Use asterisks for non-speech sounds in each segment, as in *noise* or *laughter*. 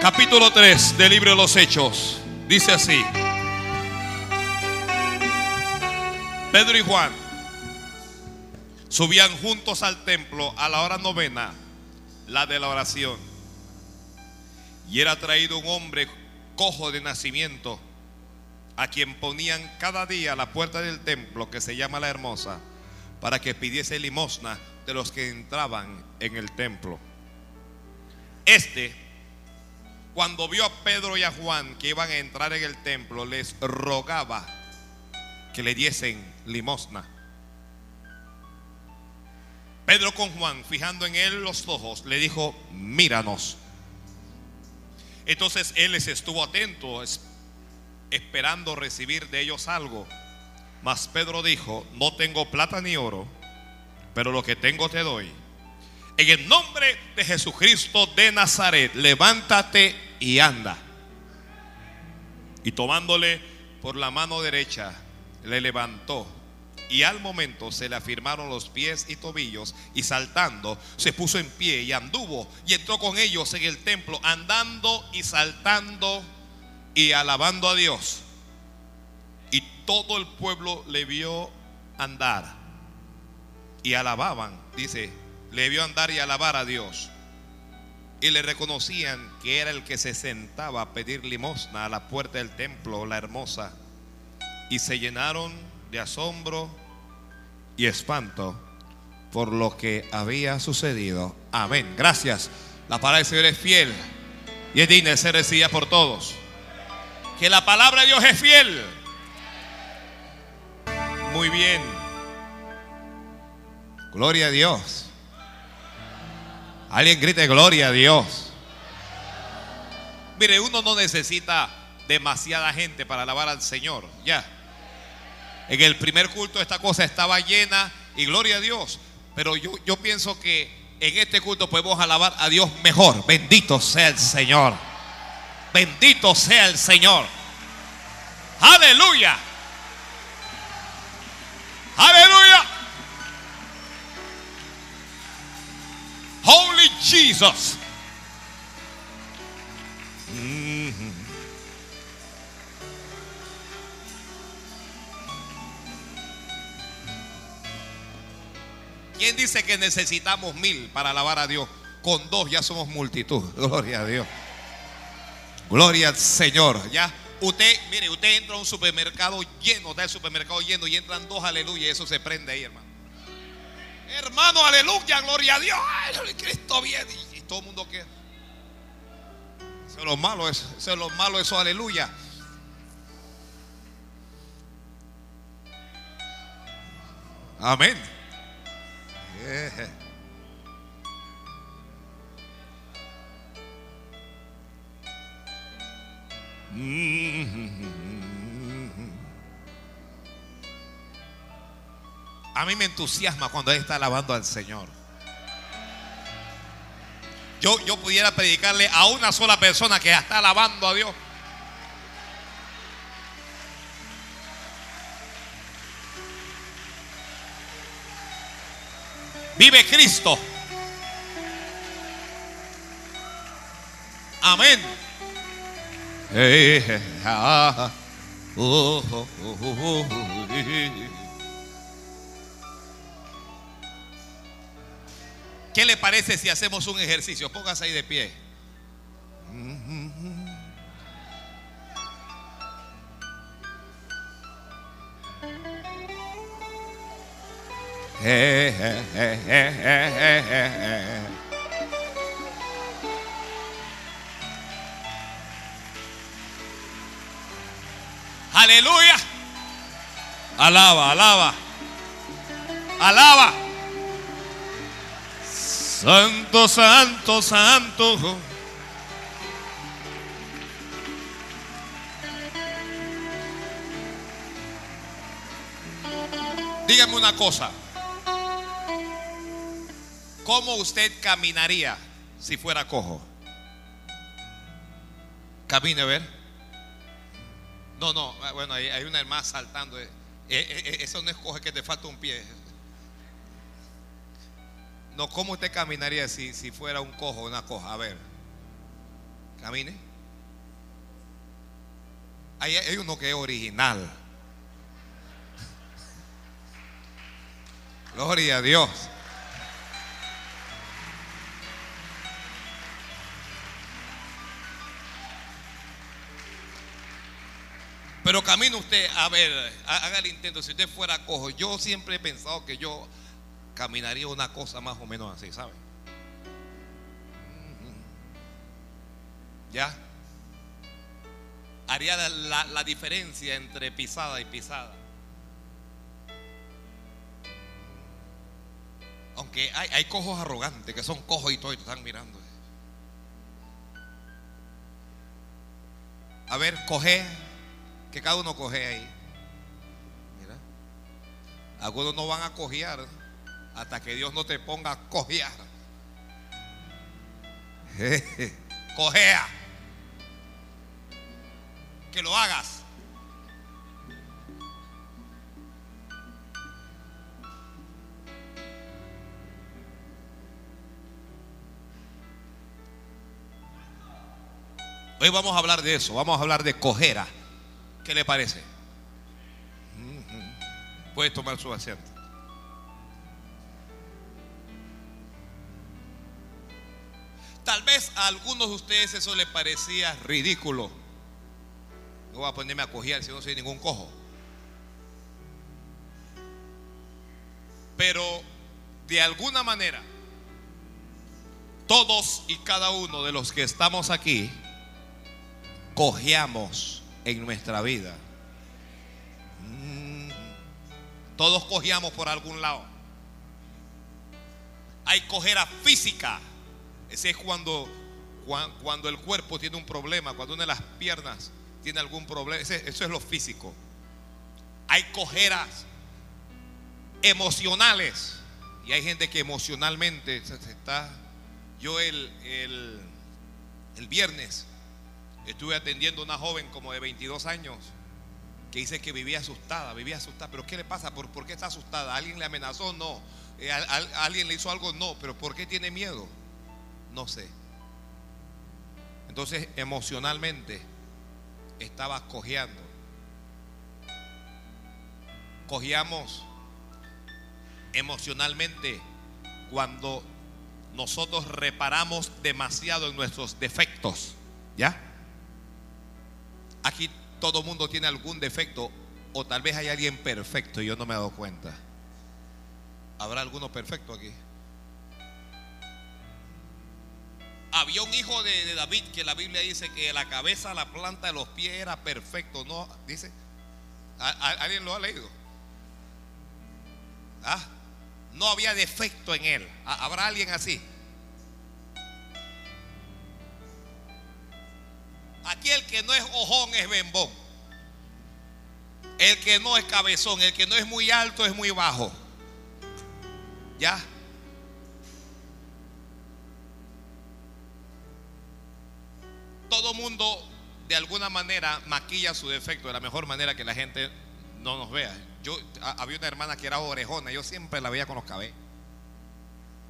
Capítulo 3 del libro de los Hechos. Dice así. Pedro y Juan subían juntos al templo a la hora novena, la de la oración. Y era traído un hombre cojo de nacimiento, a quien ponían cada día la puerta del templo, que se llama la hermosa, para que pidiese limosna de los que entraban en el templo. Este, cuando vio a Pedro y a Juan que iban a entrar en el templo, les rogaba que le diesen limosna. Pedro con Juan, fijando en él los ojos, le dijo, míranos. Entonces él les estuvo atento, esperando recibir de ellos algo. Mas Pedro dijo, no tengo plata ni oro, pero lo que tengo te doy. En el nombre de Jesucristo de Nazaret, levántate y anda. Y tomándole por la mano derecha, le levantó. Y al momento se le afirmaron los pies y tobillos y saltando se puso en pie y anduvo y entró con ellos en el templo andando y saltando y alabando a Dios. Y todo el pueblo le vio andar y alababan, dice, le vio andar y alabar a Dios. Y le reconocían que era el que se sentaba a pedir limosna a la puerta del templo, la hermosa. Y se llenaron de asombro y espanto por lo que había sucedido. Amén. Gracias. La palabra del Señor es fiel y es digna de ser recibida por todos. Que la palabra de Dios es fiel. Muy bien. Gloria a Dios. Alguien grite gloria a Dios. Mire, uno no necesita demasiada gente para alabar al Señor. Ya. En el primer culto esta cosa estaba llena y gloria a Dios. Pero yo, yo pienso que en este culto podemos alabar a Dios mejor. Bendito sea el Señor. Bendito sea el Señor. Aleluya. Aleluya. Holy Jesus. Mm-hmm. ¿Quién dice que necesitamos mil para alabar a Dios? Con dos ya somos multitud. *laughs* Gloria a Dios. Gloria al Señor. Ya. Usted, mire, usted entra a un supermercado lleno, está el supermercado lleno y entran dos, aleluya, y eso se prende ahí, hermano. Hermano, aleluya, gloria a Dios. Cristo viene. Y, todo el mundo queda. Eso es lo malo, eso, eso es lo malo, eso, aleluya. Amén. Yeah. A mí me entusiasma cuando él está alabando al Señor. Yo, yo pudiera predicarle a una sola persona que está alabando a Dios. Vive Cristo. Amén. Eh, ah, oh, oh, oh, ¿Qué le parece si hacemos un ejercicio? Póngase ahí de pie. Eh, eh, Aleluya. Alaba, alaba. Alaba. Santo, santo, santo. Dígame una cosa. ¿Cómo usted caminaría si fuera cojo? Camine a ver. No, no, bueno, hay, hay una hermana saltando. Eh, eh, eh, eso no es coge que te falta un pie. No, ¿cómo usted caminaría si, si fuera un cojo o una coja? A ver. Camine. Hay, hay uno que es original. *laughs* Gloria a Dios. Pero camine usted, a ver, haga el intento. Si usted fuera cojo, yo siempre he pensado que yo caminaría una cosa más o menos así, ¿sabe? ¿Ya? Haría la, diferencia entre pisada y pisada. Aunque hay, hay cojos arrogantes que son cojos y todo y te están mirando. A ver, coge, que cada uno coge ahí. Mira. Algunos no van a cojear hasta que Dios no te ponga a cojear. Cojea. Que lo hagas. Hoy vamos a hablar de eso, vamos a hablar de cojera. ¿Qué le parece? Puede tomar su asiento. Tal vez a algunos de ustedes eso les parecía ridículo. No voy a ponerme a cojear si no soy ningún cojo. Pero de alguna manera, todos y cada uno de los que estamos aquí, cojeamos en nuestra vida. Mm. Todos cojeamos por algún lado. Hay cojera física. Ese es cuando, cuando el cuerpo tiene un problema, cuando una de las piernas tiene algún problema. eso es lo físico. Hay cojeras emocionales. Y hay gente que emocionalmente se, está. Yo el, el, el viernes Estuve atendiendo a una joven como de 22 años que dice que vivía asustada, vivía asustada. ¿Pero qué le pasa? ¿Por, qué está asustada? ¿Alguien le amenazó? No. Eh, ¿Alguien le hizo algo? No. ¿Pero por qué tiene miedo? No sé. Entonces, emocionalmente, estaba cojeando. Cojeamos emocionalmente cuando nosotros reparamos demasiado en nuestros defectos. ¿Ya? Aquí todo mundo tiene algún defecto o tal vez hay alguien perfecto y yo no me he dado cuenta. ¿Habrá alguno perfecto aquí? Había un hijo de, David que la Biblia dice que la cabeza, la planta de los pies era perfecto, ¿no? Dice, ¿alguien lo ha leído? ¿Ah? No había defecto en él. ¿Habrá alguien así? Aquí el que no es ojón es bembón. El que no es cabezón, el que no es muy alto es muy bajo. ¿Ya? Todo mundo de alguna manera maquilla su defecto de la mejor manera que la gente no nos vea. Yo había una hermana que era orejona, yo siempre la veía con los cabellos.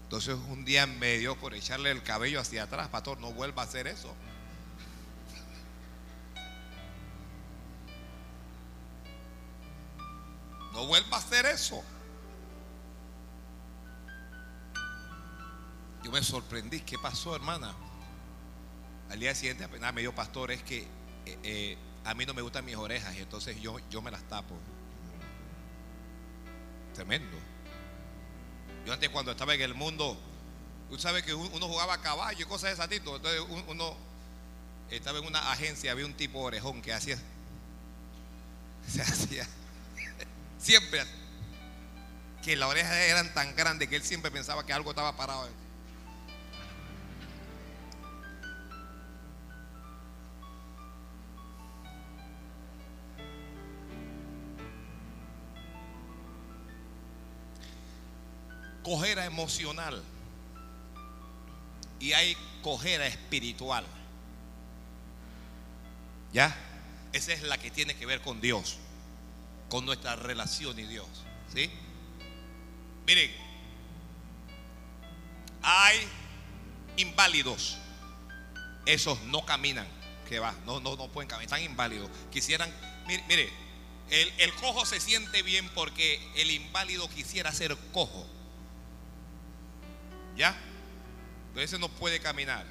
Entonces un día me dio por echarle el cabello hacia atrás, pastor, no vuelva a hacer eso. *laughs* No vuelva a hacer eso. Yo me sorprendí. ¿Qué pasó, hermana? Al día siguiente apenas me dio pastor, es que eh, eh, a mí no me gustan mis orejas y entonces yo, yo me las tapo. Tremendo. Yo antes cuando estaba en el mundo, usted sabe que uno jugaba a caballo y cosas de ese tipo. Entonces uno estaba en una agencia, había un tipo orejón que hacía, *laughs* se hacía *laughs* Siempre. Que las orejas eran tan grandes que él siempre pensaba que algo estaba parado. Cojera emocional y hay cojera espiritual. ¿Ya? Esa es la que tiene que ver con Dios con nuestra relación y Dios. ¿Sí? Miren, hay inválidos esos no caminan. Que va, no, no, no pueden caminar, están inválidos. Quisieran, mire, mire el, el cojo se siente bien porque el inválido quisiera ser cojo. ¿Ya? Entonces no puede caminar.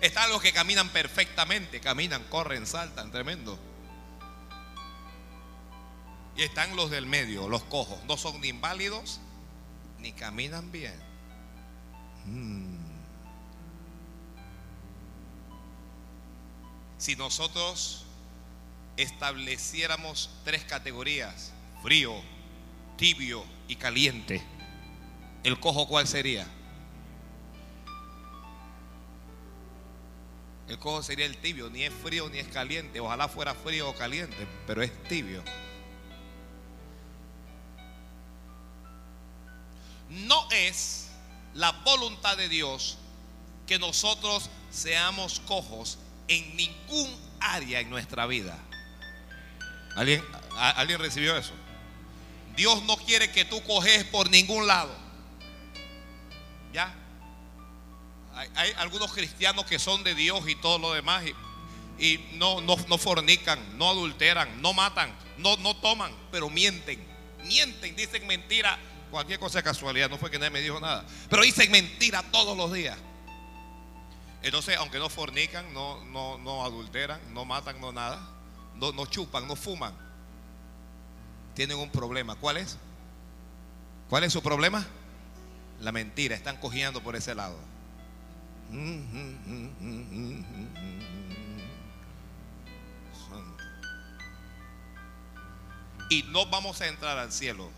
Están los que caminan perfectamente, caminan, corren, saltan, tremendo. Y están los del medio, los cojos. No son ni inválidos ni caminan bien. Hmm. Si nosotros estableciéramos tres categorías, frío, tibio y caliente, ¿el cojo cuál sería? El cojo sería el tibio, ni es frío ni es caliente. Ojalá fuera frío o caliente, pero es tibio. No es la voluntad de Dios que nosotros seamos cojos en ningún área en nuestra vida. ¿Alguien, ¿Alguien recibió eso? Dios no quiere que tú coges por ningún lado. ¿Ya? Hay, algunos cristianos que son de Dios y todo lo demás y, no, no, fornican, no adulteran, no matan, no, no toman, pero mienten. Mienten, dicen mentira. Cualquier cosa de casualidad, no fue que nadie me dijo nada. Pero dicen mentira todos los días. Entonces, aunque no fornican, no, no, no adulteran, no matan, no nada, no, no chupan, no fuman, tienen un problema. ¿Cuál es? ¿Cuál es su problema? La mentira, están cogiendo por ese lado. Y no vamos a entrar al cielo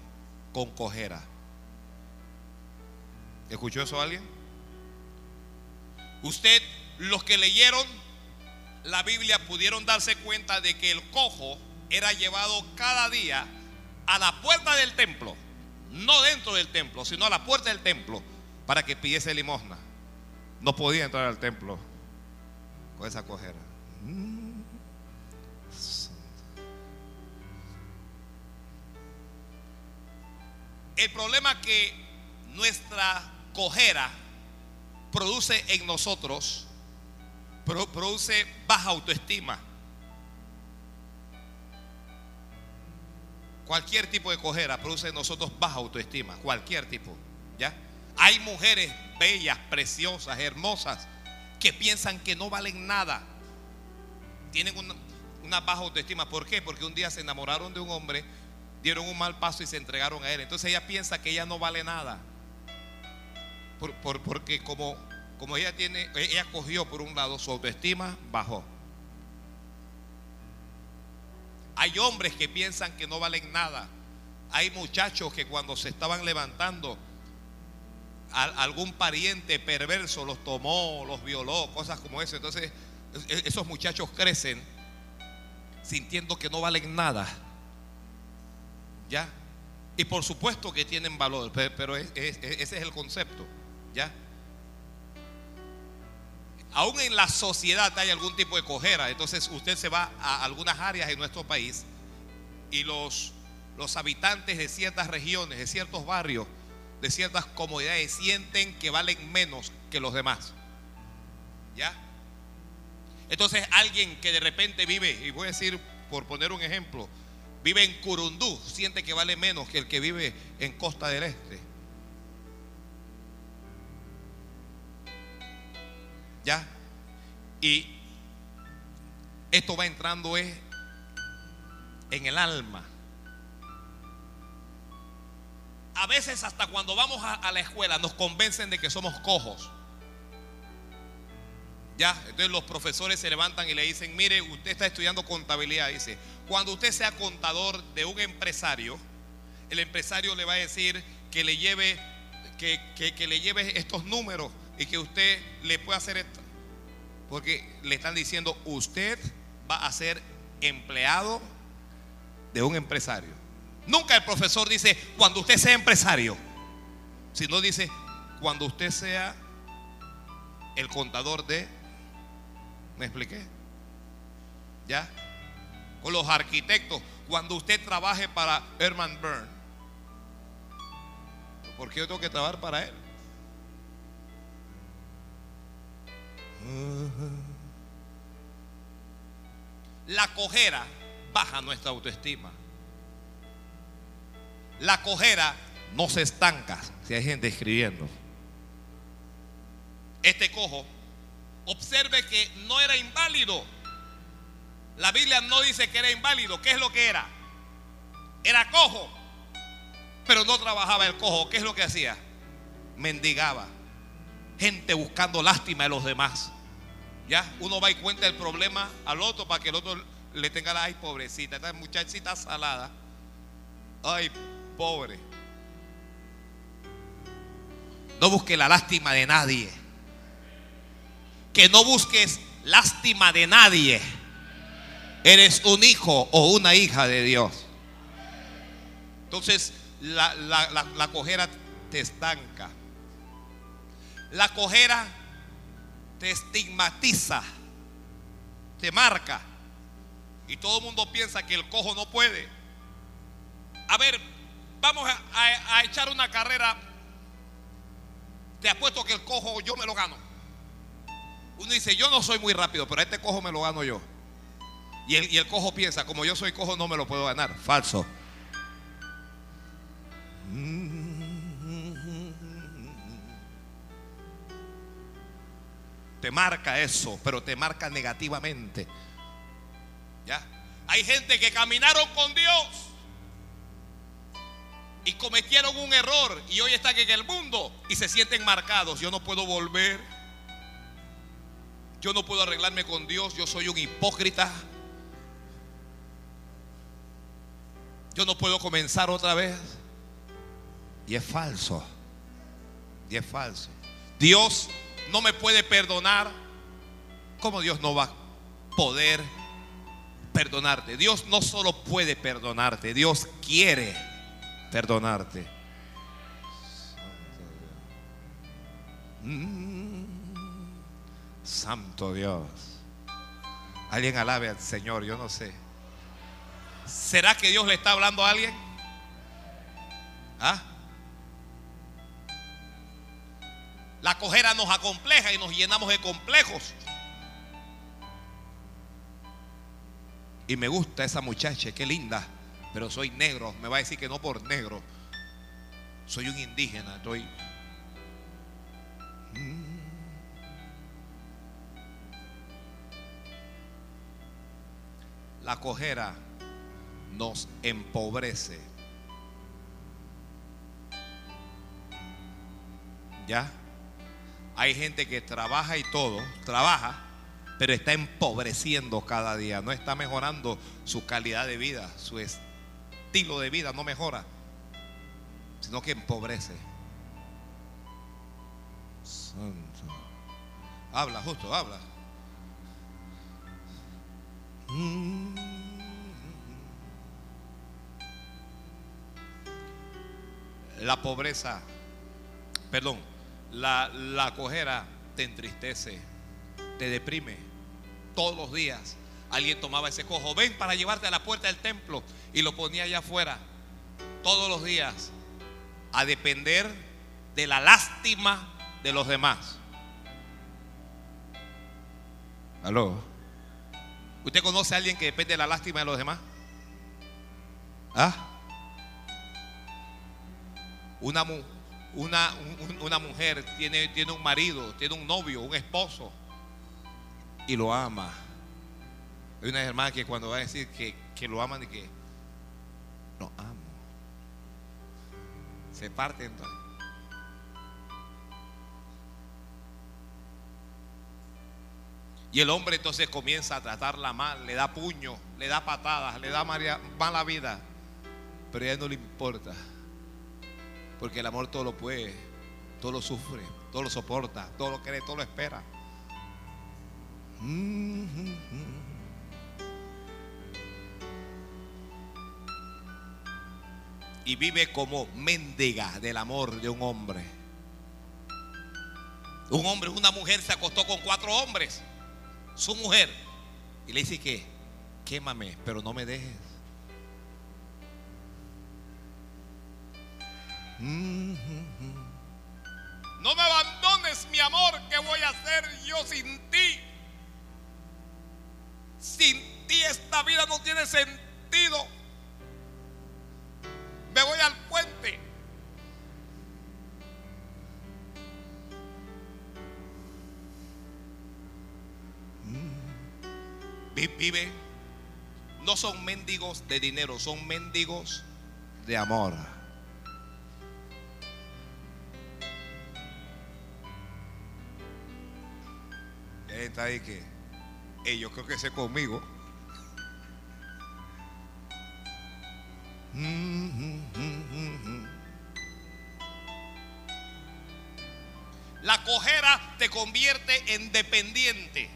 con cojera. ¿Escuchó eso alguien? Usted, los que leyeron la Biblia pudieron darse cuenta de que el cojo era llevado cada día a la puerta del templo, no dentro del templo, sino a la puerta del templo, para que pidiese limosna no podía entrar al templo con esa cojera. El problema que nuestra cojera produce en nosotros, produce baja autoestima. Cualquier tipo de cojera produce en nosotros baja autoestima, cualquier tipo, ¿ya? Hay mujeres bellas, preciosas, hermosas, que piensan que no valen nada. Tienen una, baja autoestima. ¿Por qué? Porque un día se enamoraron de un hombre, dieron un mal paso y se entregaron a él. Entonces ella piensa que ella no vale nada. porque como, como ella tiene, ella cogió por un lado, su autoestima bajó. Hay hombres que piensan que no valen nada. Hay muchachos que cuando se estaban levantando algún pariente perverso los tomó, los violó, cosas como eso. Entonces, e, esos muchachos crecen sintiendo que no valen nada. ¿Ya? Y por supuesto que tienen valor, pero ese es el concepto. ¿Ya? Aún en la sociedad hay algún tipo de cojera. Entonces usted se va a algunas áreas en nuestro país y los, los habitantes de ciertas regiones, de ciertos barrios, de ciertas comodidades sienten que valen menos que los demás. ¿Ya? Entonces alguien que de repente vive, y voy a decir por poner un ejemplo, vive en Curundú, siente que vale menos que el que vive en Costa del Este. ¿Ya? Y esto va entrando es en el alma a veces hasta cuando vamos a, la escuela nos convencen de que somos cojos. Ya, entonces los profesores se levantan y le dicen, mire, usted está estudiando contabilidad. Dice, cuando usted sea contador de un empresario, el empresario le va a decir que le lleve, que, que le lleve estos números y que usted le pueda hacer esto. Porque le están diciendo, usted va a ser empleado de un empresario. Nunca el profesor dice cuando usted sea empresario, sino dice cuando usted sea el contador de... ¿Me expliqué? ¿Ya? Con los arquitectos, cuando usted trabaje para Herman Byrne, ¿por qué yo tengo que trabajar para él? La cojera baja nuestra autoestima. La cojera no se estanca si hay gente escribiendo. Este cojo, observe que no era inválido. La Biblia no dice que era inválido. ¿Qué es lo que era? Era cojo. Pero no trabajaba el cojo. ¿Qué es lo que hacía? Mendigaba. Gente buscando lástima de los demás. Ya, uno va y cuenta el problema al otro para que el otro le tenga la ay pobrecita, esta muchachita salada. Ay, pobre. No busque la lástima de nadie. Que no busques lástima de nadie. Eres un hijo o una hija de Dios. Entonces, la, la cojera te estanca. La cojera te estigmatiza, te marca. Y todo el mundo piensa que el cojo no puede. A ver, vamos a, echar una carrera. Te apuesto que el cojo yo me lo gano. Uno dice, yo no soy muy rápido, pero este cojo me lo gano yo. Y el, y el cojo piensa, como yo soy cojo, no me lo puedo ganar. Falso. Te marca eso, pero te marca negativamente. ¿Ya? Hay gente que caminaron con Dios y cometieron un error y hoy están en el mundo y se sienten marcados. Yo no puedo volver. Yo no puedo arreglarme con Dios. Yo soy un hipócrita. Yo no puedo comenzar otra vez. Y es falso. Y es falso. Dios no me puede perdonar. ¿Cómo Dios no va a poder perdonarte? Dios no solo puede perdonarte, Dios quiere perdonarte. Santo Dios. Alguien alabe al Señor, yo no sé. ¿Será que Dios le está hablando a alguien? ¿Ah? La cojera nos acompleja y nos llenamos de complejos. Y me gusta esa muchacha, qué linda. Pero soy negro. Me va a decir que no por negro. Soy un indígena. Estoy. Mm. La cojera nos empobrece. ¿Ya? Hay gente que trabaja y todo, trabaja, pero está empobreciendo cada día, no está mejorando su calidad de vida, su estilo de vida no mejora, sino que empobrece. Santo. Habla, justo, habla. La pobreza, perdón, la, la cojera te entristece, te deprime. Todos los días alguien tomaba ese cojo, ven para llevarte a la puerta del templo y lo ponía allá afuera. Todos los días a depender de la lástima de los demás. ¿Aló? ¿Usted conoce a alguien que depende de la lástima de los demás? ¿Ah? Una, una, una mujer tiene, tiene un marido, tiene un novio, un esposo y lo ama. Hay una hermana que cuando va a decir que, que lo aman y que lo amo, se parte entonces. Y el hombre entonces comienza a tratarla mal, le da puño, le da patadas, le da mala vida. Pero a ella no le importa. Porque el amor todo lo puede, todo lo sufre, todo lo soporta, todo lo cree, todo lo espera. Y vive como mendiga del amor de un hombre. Un hombre, una mujer se acostó con cuatro hombres. Su mujer. Y le dice que, quémame, pero no me dejes. No me abandones, mi amor, ¿qué voy a hacer yo sin ti? Sin ti es no tiene sentido. Vive. No son mendigos de dinero, son mendigos de amor. Está ahí que yo creo que ese conmigo. La cojera te convierte en dependiente.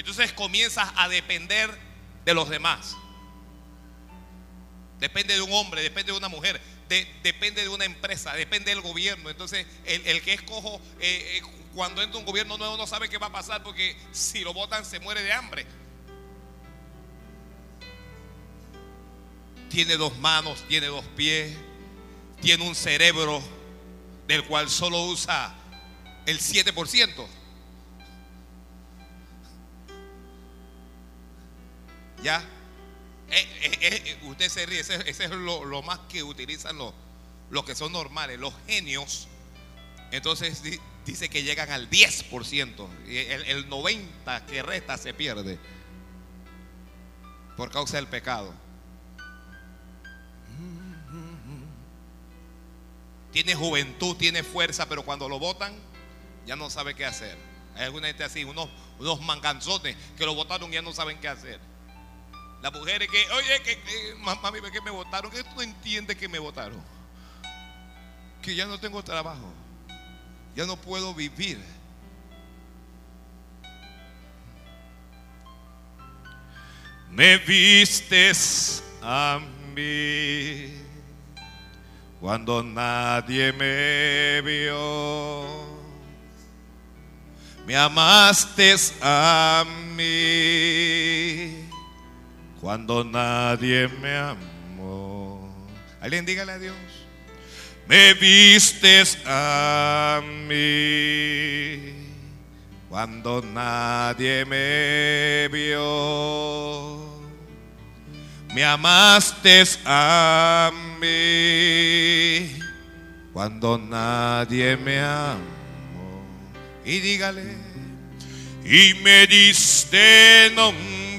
Entonces comienzas a depender de los demás. Depende de un hombre, depende de una mujer, depende de una empresa, depende del gobierno. Entonces, el, que es cojo, eh, eh, cuando entra un gobierno nuevo no sabe qué va a pasar porque si lo votan se muere de hambre. Tiene dos manos, tiene dos pies, tiene un cerebro del cual solo usa el 7%. ¿Ya? Eh, eh, eh, usted se ríe, ese, es lo, más que utilizan los, los que son normales, los genios. Entonces dice que llegan al 10%, y el, el 90% que resta se pierde por causa del pecado. Tiene juventud, tiene fuerza, pero cuando lo votan ya no sabe qué hacer. Hay alguna gente así, unos, unos manganzones que lo votaron y ya no saben qué hacer. Las mujeres que, oye, que, que mami, que me votaron, que tú entiendes que me votaron. Que ya no tengo trabajo, ya no puedo vivir. Me vistes a mí cuando nadie me vio. Me amaste a mí cuando nadie me amó. Alguien dígale a Dios. Me vistes a mí cuando nadie me vio. Me amaste a mí cuando nadie me amó. Y dígale, y me diste nombre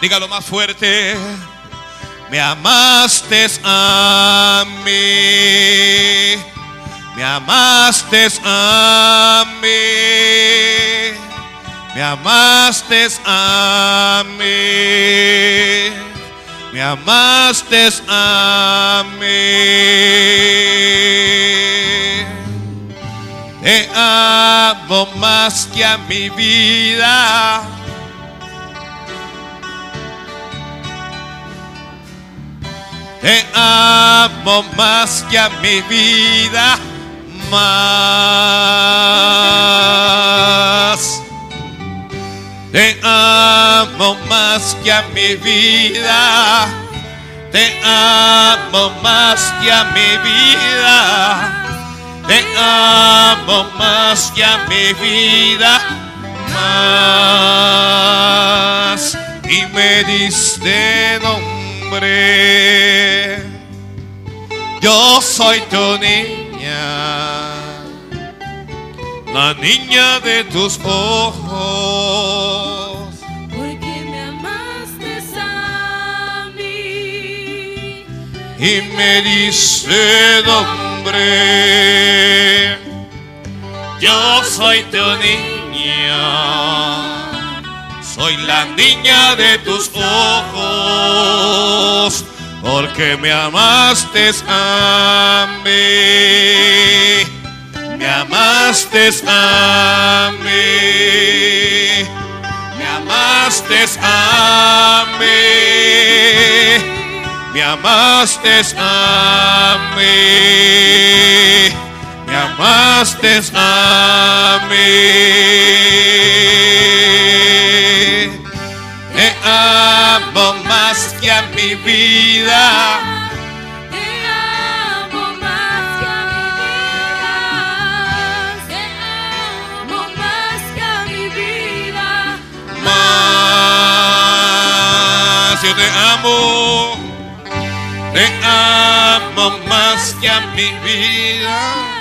Dígalo más fuerte. Me amaste a mí. Me amaste a mí. Me amaste a mí. Me amaste a mí. Te amo más que a mi vida Te amo más que a mi vida, más. Te amo más que a mi vida. Te amo más que a mi vida. Te amo más que a mi vida. Más. Y me diste nombre yo soy tu niña, la niña de tus ojos. Porque me amaste a mí y me diste nombre. Yo soy tu niña soy la niña de tus ojos, porque me amaste a mí. Me amaste a mí, me amaste a mí, me amaste a mí, me amaste a mí. Te amo más que a mi vida. Te amo más que a mi vida. Te amo más que a mi vida. Más, yo te amo, te amo más que a mi vida.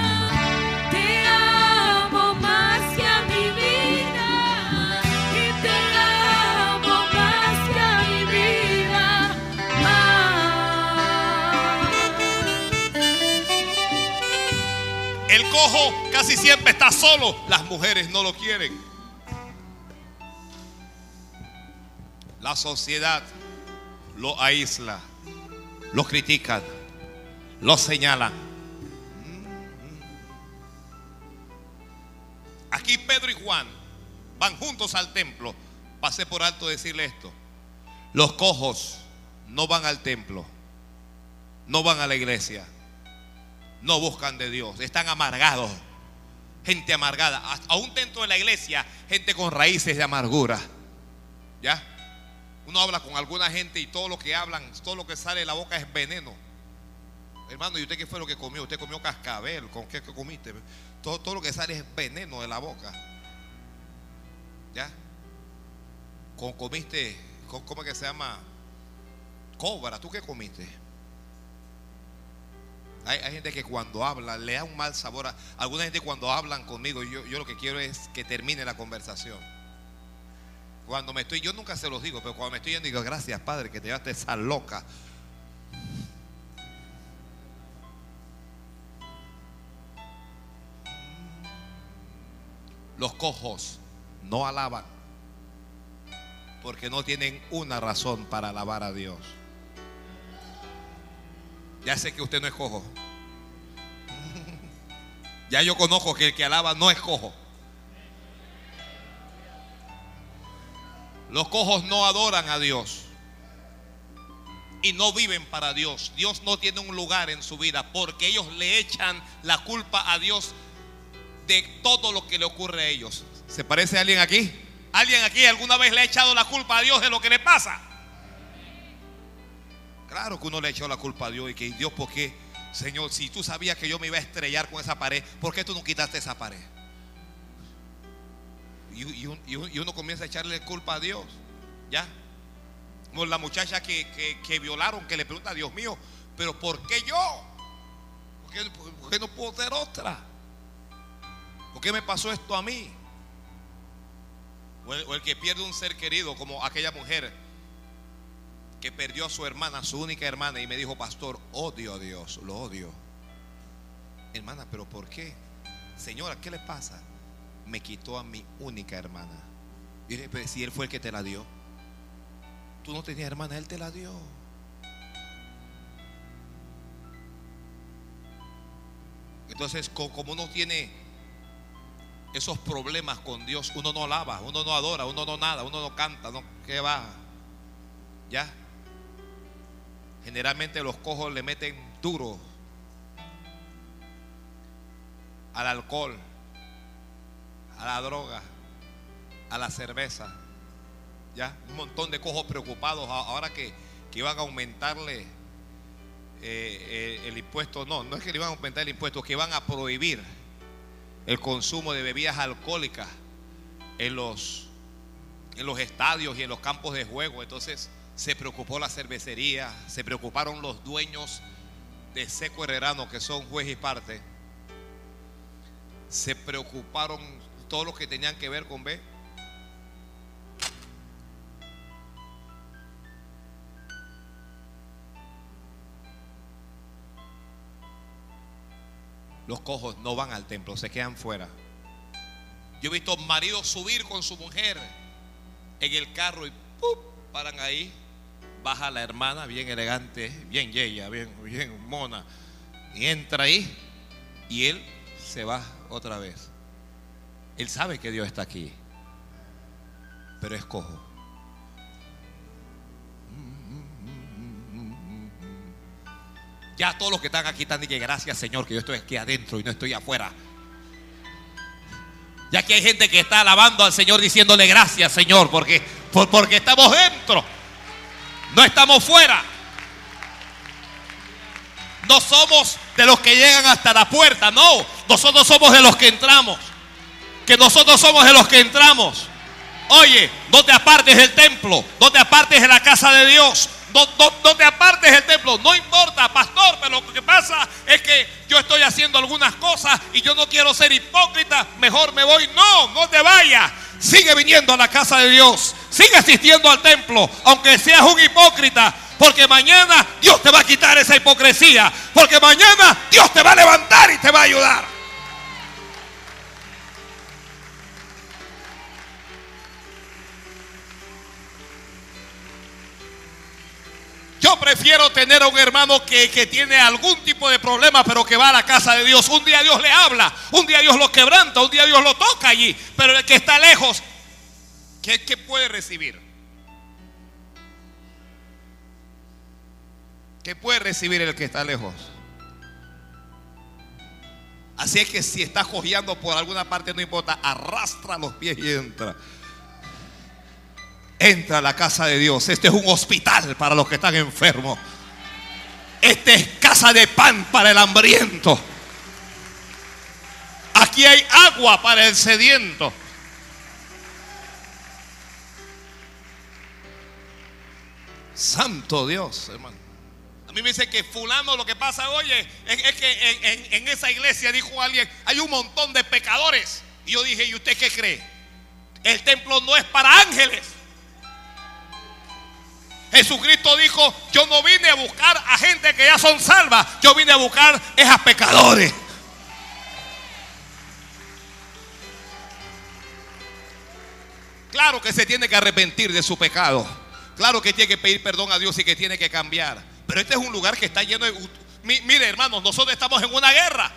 Casi siempre está solo, las mujeres no lo quieren. La sociedad lo aísla, lo critican, lo señalan. Aquí Pedro y Juan van juntos al templo. Pasé por alto decirle esto. Los cojos no van al templo, no van a la iglesia, no buscan de Dios, están amargados. Gente amargada, aún dentro de la iglesia, gente con raíces de amargura. ¿Ya? Uno habla con alguna gente y todo lo que hablan, todo lo que sale de la boca es veneno. Hermano, ¿y usted qué fue lo que comió? Usted comió cascabel, ¿con qué comiste? Todo, todo lo que sale es veneno de la boca. ¿Ya? Con, comiste, con, ¿cómo que se llama? Cobra, ¿tú qué comiste? Hay, gente que cuando habla le da un mal sabor. A, alguna gente cuando hablan conmigo, yo, yo lo que quiero es que termine la conversación. Cuando me estoy, yo nunca se los digo, pero cuando me estoy yendo digo, gracias Padre que te llevaste esa loca. Los cojos no alaban porque no tienen una razón para alabar a Dios. Ya sé que usted no es cojo. Ya yo conozco que el que alaba no es cojo. Los cojos no adoran a Dios y no viven para Dios. Dios no tiene un lugar en su vida porque ellos le echan la culpa a Dios de todo lo que le ocurre a ellos. ¿Se parece a alguien aquí? ¿Alguien aquí alguna vez le ha echado la culpa a Dios de lo que le pasa? Claro que uno le echado la culpa a Dios y que Dios, ¿por qué? Señor, si tú sabías que yo me iba a estrellar con esa pared, ¿por qué tú no quitaste esa pared? Y, uno comienza a echarle culpa a Dios. ¿Ya? Como la muchacha que, violaron, que le pregunta, Dios mío, pero ¿por qué yo? ¿Por qué, no puedo ser otra? ¿Por qué me pasó esto a mí? O el que pierde un ser querido, como aquella mujer que perdió a su hermana, su única hermana, y me dijo, pastor, odio a Dios, lo odio. Hermana, pero ¿por qué? Señora, ¿qué le pasa? Me quitó a mi única hermana. Y dije, pero si él fue el que te la dio. Tú no tenías hermana, él te la dio. Entonces, co- como uno tiene esos problemas con Dios, uno no alaba, uno no adora, uno no nada, uno no canta, no, ¿qué va? ¿Ya? Generalmente los cojos le meten duro al alcohol, a la droga, a la cerveza. ¿Ya? Un montón de cojos preocupados ahora que, que iban a aumentarle eh, eh, el impuesto. No, no es que le iban a aumentar el impuesto, que iban a prohibir el consumo de bebidas alcohólicas en los, en los estadios y en los campos de juego. Entonces se preocupó la cervecería, se preocuparon los dueños de Seco Herrerano, que son juez y parte. Se preocuparon todos los que tenían que ver con B. Los cojos no van al templo, se quedan fuera. Yo he visto maridos subir con su mujer en el carro y ¡pup! paran ahí. Baja la hermana, bien elegante, bien yeya, bien, bien mona. Y entra ahí y él se va otra vez. Él sabe que Dios está aquí, pero es cojo. Ya todos los que están aquí están diciendo gracias Señor que yo estoy aquí adentro y no estoy afuera. Ya que hay gente que está alabando al Señor diciéndole gracias Señor porque, por- porque estamos dentro. No estamos fuera. No somos de los que llegan hasta la puerta, no. Nosotros somos de los que entramos. Que nosotros somos de los que entramos. Oye, no te apartes del templo, no te apartes de la casa de Dios, te apartes del templo, no importa, pastor, pero lo que pasa es que yo estoy haciendo algunas cosas y yo no quiero ser hipócrita, mejor me voy. No, no te vayas, sigue viniendo a la casa de Dios, sigue asistiendo al templo, aunque seas un hipócrita, porque mañana Dios te va a quitar esa hipocresía, porque mañana Dios te va a levantar y te va a ayudar. Yo prefiero tener a un hermano que, que tiene algún tipo de problema, pero que va a la casa de Dios. Un día Dios le habla, un día Dios lo quebranta, un día Dios lo toca allí. Pero el que está lejos, ¿qué, qué puede recibir? ¿Qué puede recibir el que está lejos? Así es que si está cojeando por alguna parte, no importa, arrastra los pies y entra. Entra a la casa de Dios. Este es un hospital para los que están enfermos. Este es casa de pan para el hambriento. Aquí hay agua para el sediento. Santo Dios, hermano. A mí me dice que fulano lo que pasa, oye, es, que en- en esa iglesia dijo alguien, hay un montón de pecadores. Y yo dije, ¿y usted qué cree? El templo no es para ángeles. Jesucristo dijo, yo no vine a buscar a gente que ya son salvas, yo vine a buscar es a pecadores. Claro que se tiene que arrepentir de su pecado. Claro que tiene que pedir perdón a Dios y que tiene que cambiar. Pero este es un lugar que está lleno de... Mi- Mire, hermanos, nosotros estamos en una guerra.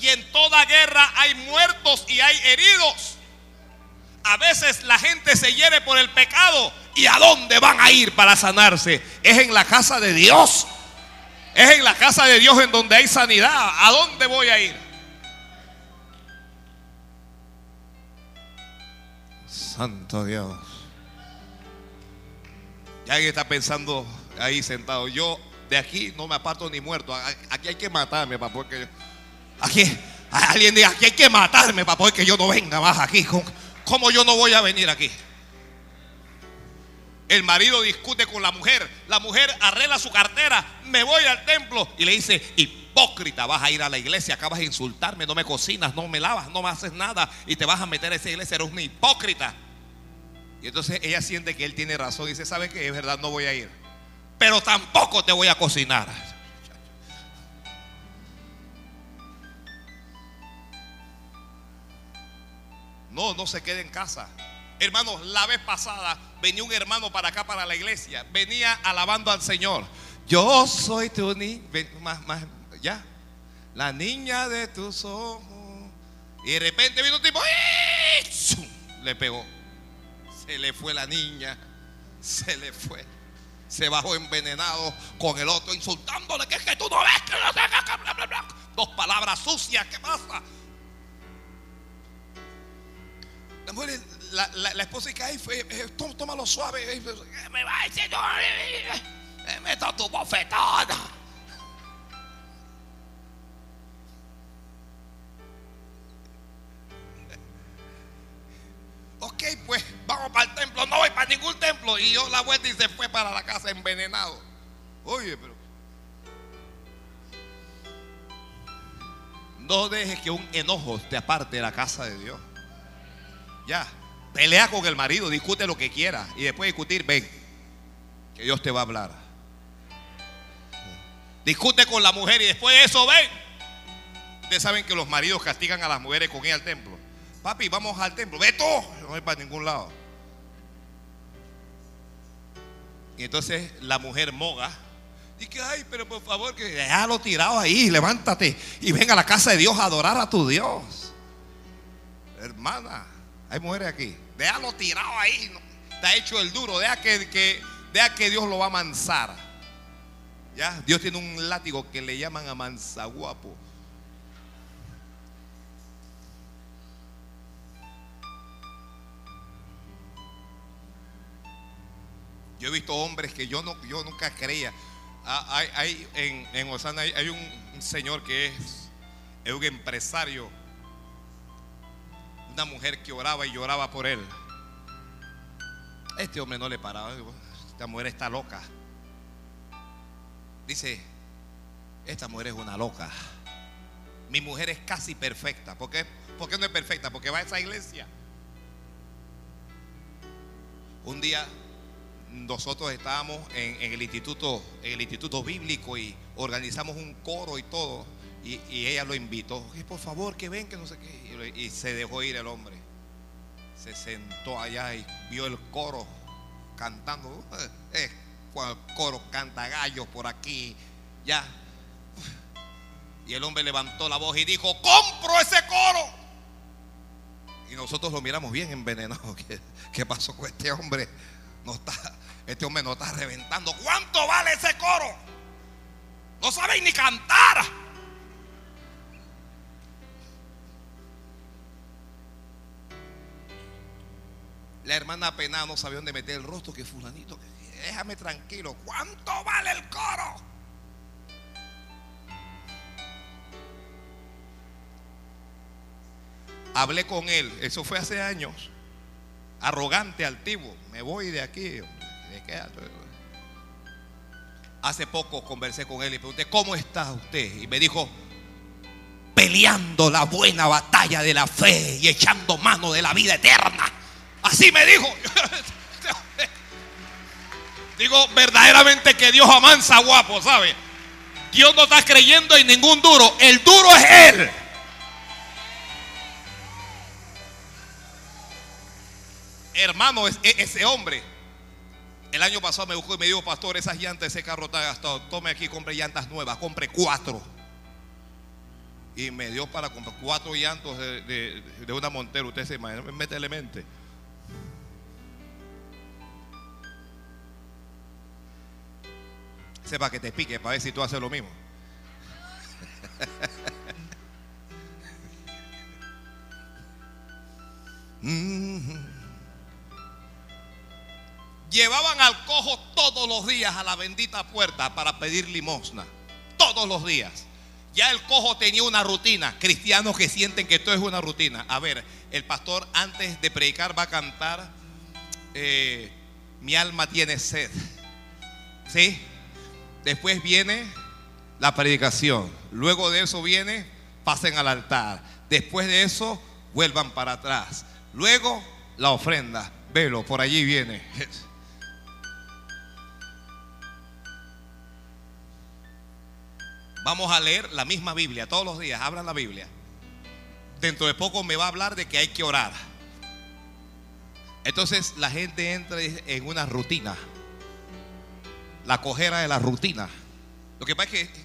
Y en toda guerra hay muertos y hay heridos. A veces la gente se hiere por el pecado. ¿Y a dónde van a ir para sanarse? Es en la casa de Dios. Es en la casa de Dios en donde hay sanidad. ¿A dónde voy a ir? Santo Dios. Y alguien está pensando ahí sentado. Yo de aquí no me aparto ni muerto. Aquí hay que matarme para poder que yo- Aquí alguien diga, aquí hay que matarme para poder que yo no venga más aquí. ¿Cómo, cómo yo no voy a venir aquí? El marido discute con la mujer. La mujer arregla su cartera. Me voy al templo. Y le dice, hipócrita, vas a ir a la iglesia. Acabas de insultarme. No me cocinas, no me lavas, no me haces nada. Y te vas a meter a esa iglesia. Eres una hipócrita. Y entonces ella siente que él tiene razón. Y dice, ¿sabe qué? Es verdad, no voy a ir. Pero tampoco te voy a cocinar. No, no se quede en casa. Hermanos, la vez pasada venía un hermano para acá, para la iglesia. Venía alabando al Señor. Yo soy tu niña. Más, más, ya. La niña de tus ojos. Y de repente vino un tipo. ¡ih! ¡Zum! Le pegó. Se le fue la niña. Se le fue. Se bajó envenenado con el otro insultándole. Que es que tú no ves que no. Dos palabras sucias. ¿Qué pasa? La, la, la- esposa dice, ay, fue, eh, tó- tómalo suave. Me va a decir, eh, eh, meto tu bofetada. *laughs* Ok, pues vamos para el templo. No voy para ningún templo. Y yo la vuelta y se fue para la casa envenenado. Oye, pero. No dejes que un enojo te aparte de la casa de Dios. Ya. Pelea con el marido, discute lo que quiera. Y después de discutir, ven. Que Dios te va a hablar. Discute con la mujer y después de eso, ven. Ustedes saben que los maridos castigan a las mujeres con ir al templo. Papi, vamos al templo. Ve tú. No voy para ningún lado. Y entonces la mujer moga Y que, ay, pero por favor, que déjalo tirado ahí, levántate y ven a la casa de Dios a adorar a tu Dios. Hermana, hay mujeres aquí. Déjalo tirado ahí. Está hecho el duro. Deja que, que, deja que Dios lo va a amansar. ¿Ya? Dios tiene un látigo que le llaman amansaguapo. Yo he visto hombres que yo, no, yo nunca creía. Ah, Hay, hay- en, en Osana hay, hay un, un señor que es, es un empresario. Una mujer que oraba y lloraba por él. Este hombre no le paraba. Esta mujer está loca. Dice, esta mujer es una loca. Mi mujer es casi perfecta. ¿Por qué, ¿Por qué no es perfecta? Porque va a esa iglesia. Un día nosotros estábamos en, en el instituto, en el instituto bíblico y organizamos un coro y todo. Y, y ella lo invitó. "Oye, por favor, que ven, que no sé qué. Y, y se dejó ir el hombre. Se sentó allá y vio el coro cantando. Eh, cual coro canta gallos por aquí. Ya. Y el hombre levantó la voz y dijo, compro ese coro. Y nosotros lo miramos bien envenenado. *laughs* ¿Qué, qué pasó con este hombre? No está, este hombre no está reventando. ¿Cuánto vale ese coro? No saben ni cantar. La hermana apenada no sabía dónde meter el rostro. Que fulanito, déjame tranquilo. ¿Cuánto vale el coro? Hablé con él, eso fue hace años. Arrogante, altivo. Me voy de aquí. hombre. ¿De qué? Hace poco conversé con él y pregunté, ¿cómo está usted? Y me dijo, peleando la buena batalla de la fe y echando mano de la vida eterna. Así me dijo. Digo, verdaderamente que Dios amansa guapo, ¿sabe? Dios no está creyendo en ningún duro. El duro es Él. Hermano, es- ese hombre. El año pasado me buscó y me dijo, pastor, esas llantas, ese carro está gastado. Tome aquí, compre llantas nuevas. Compre cuatro. Y me dio para comprar cuatro llantos de, de- una Montero. Usted se imagina, métele mente. Sepa que te pique para ver si tú haces lo mismo. Llevaban al cojo todos los días a la bendita puerta para pedir limosna. Todos los días. Ya el cojo tenía una rutina. Cristianos que sienten que esto es una rutina. A ver, el pastor antes de predicar va a cantar, eh, mi alma tiene sed. ¿Sí? Después viene la predicación. Luego de eso viene, pasen al altar. Después de eso, vuelvan para atrás. Luego, la ofrenda. Velo, por allí viene. Vamos a leer la misma Biblia todos los días. Abran la Biblia. Dentro de poco me va a hablar de que hay que orar. Entonces la gente entra en una rutina. La cojera de la rutina. Lo que pasa es que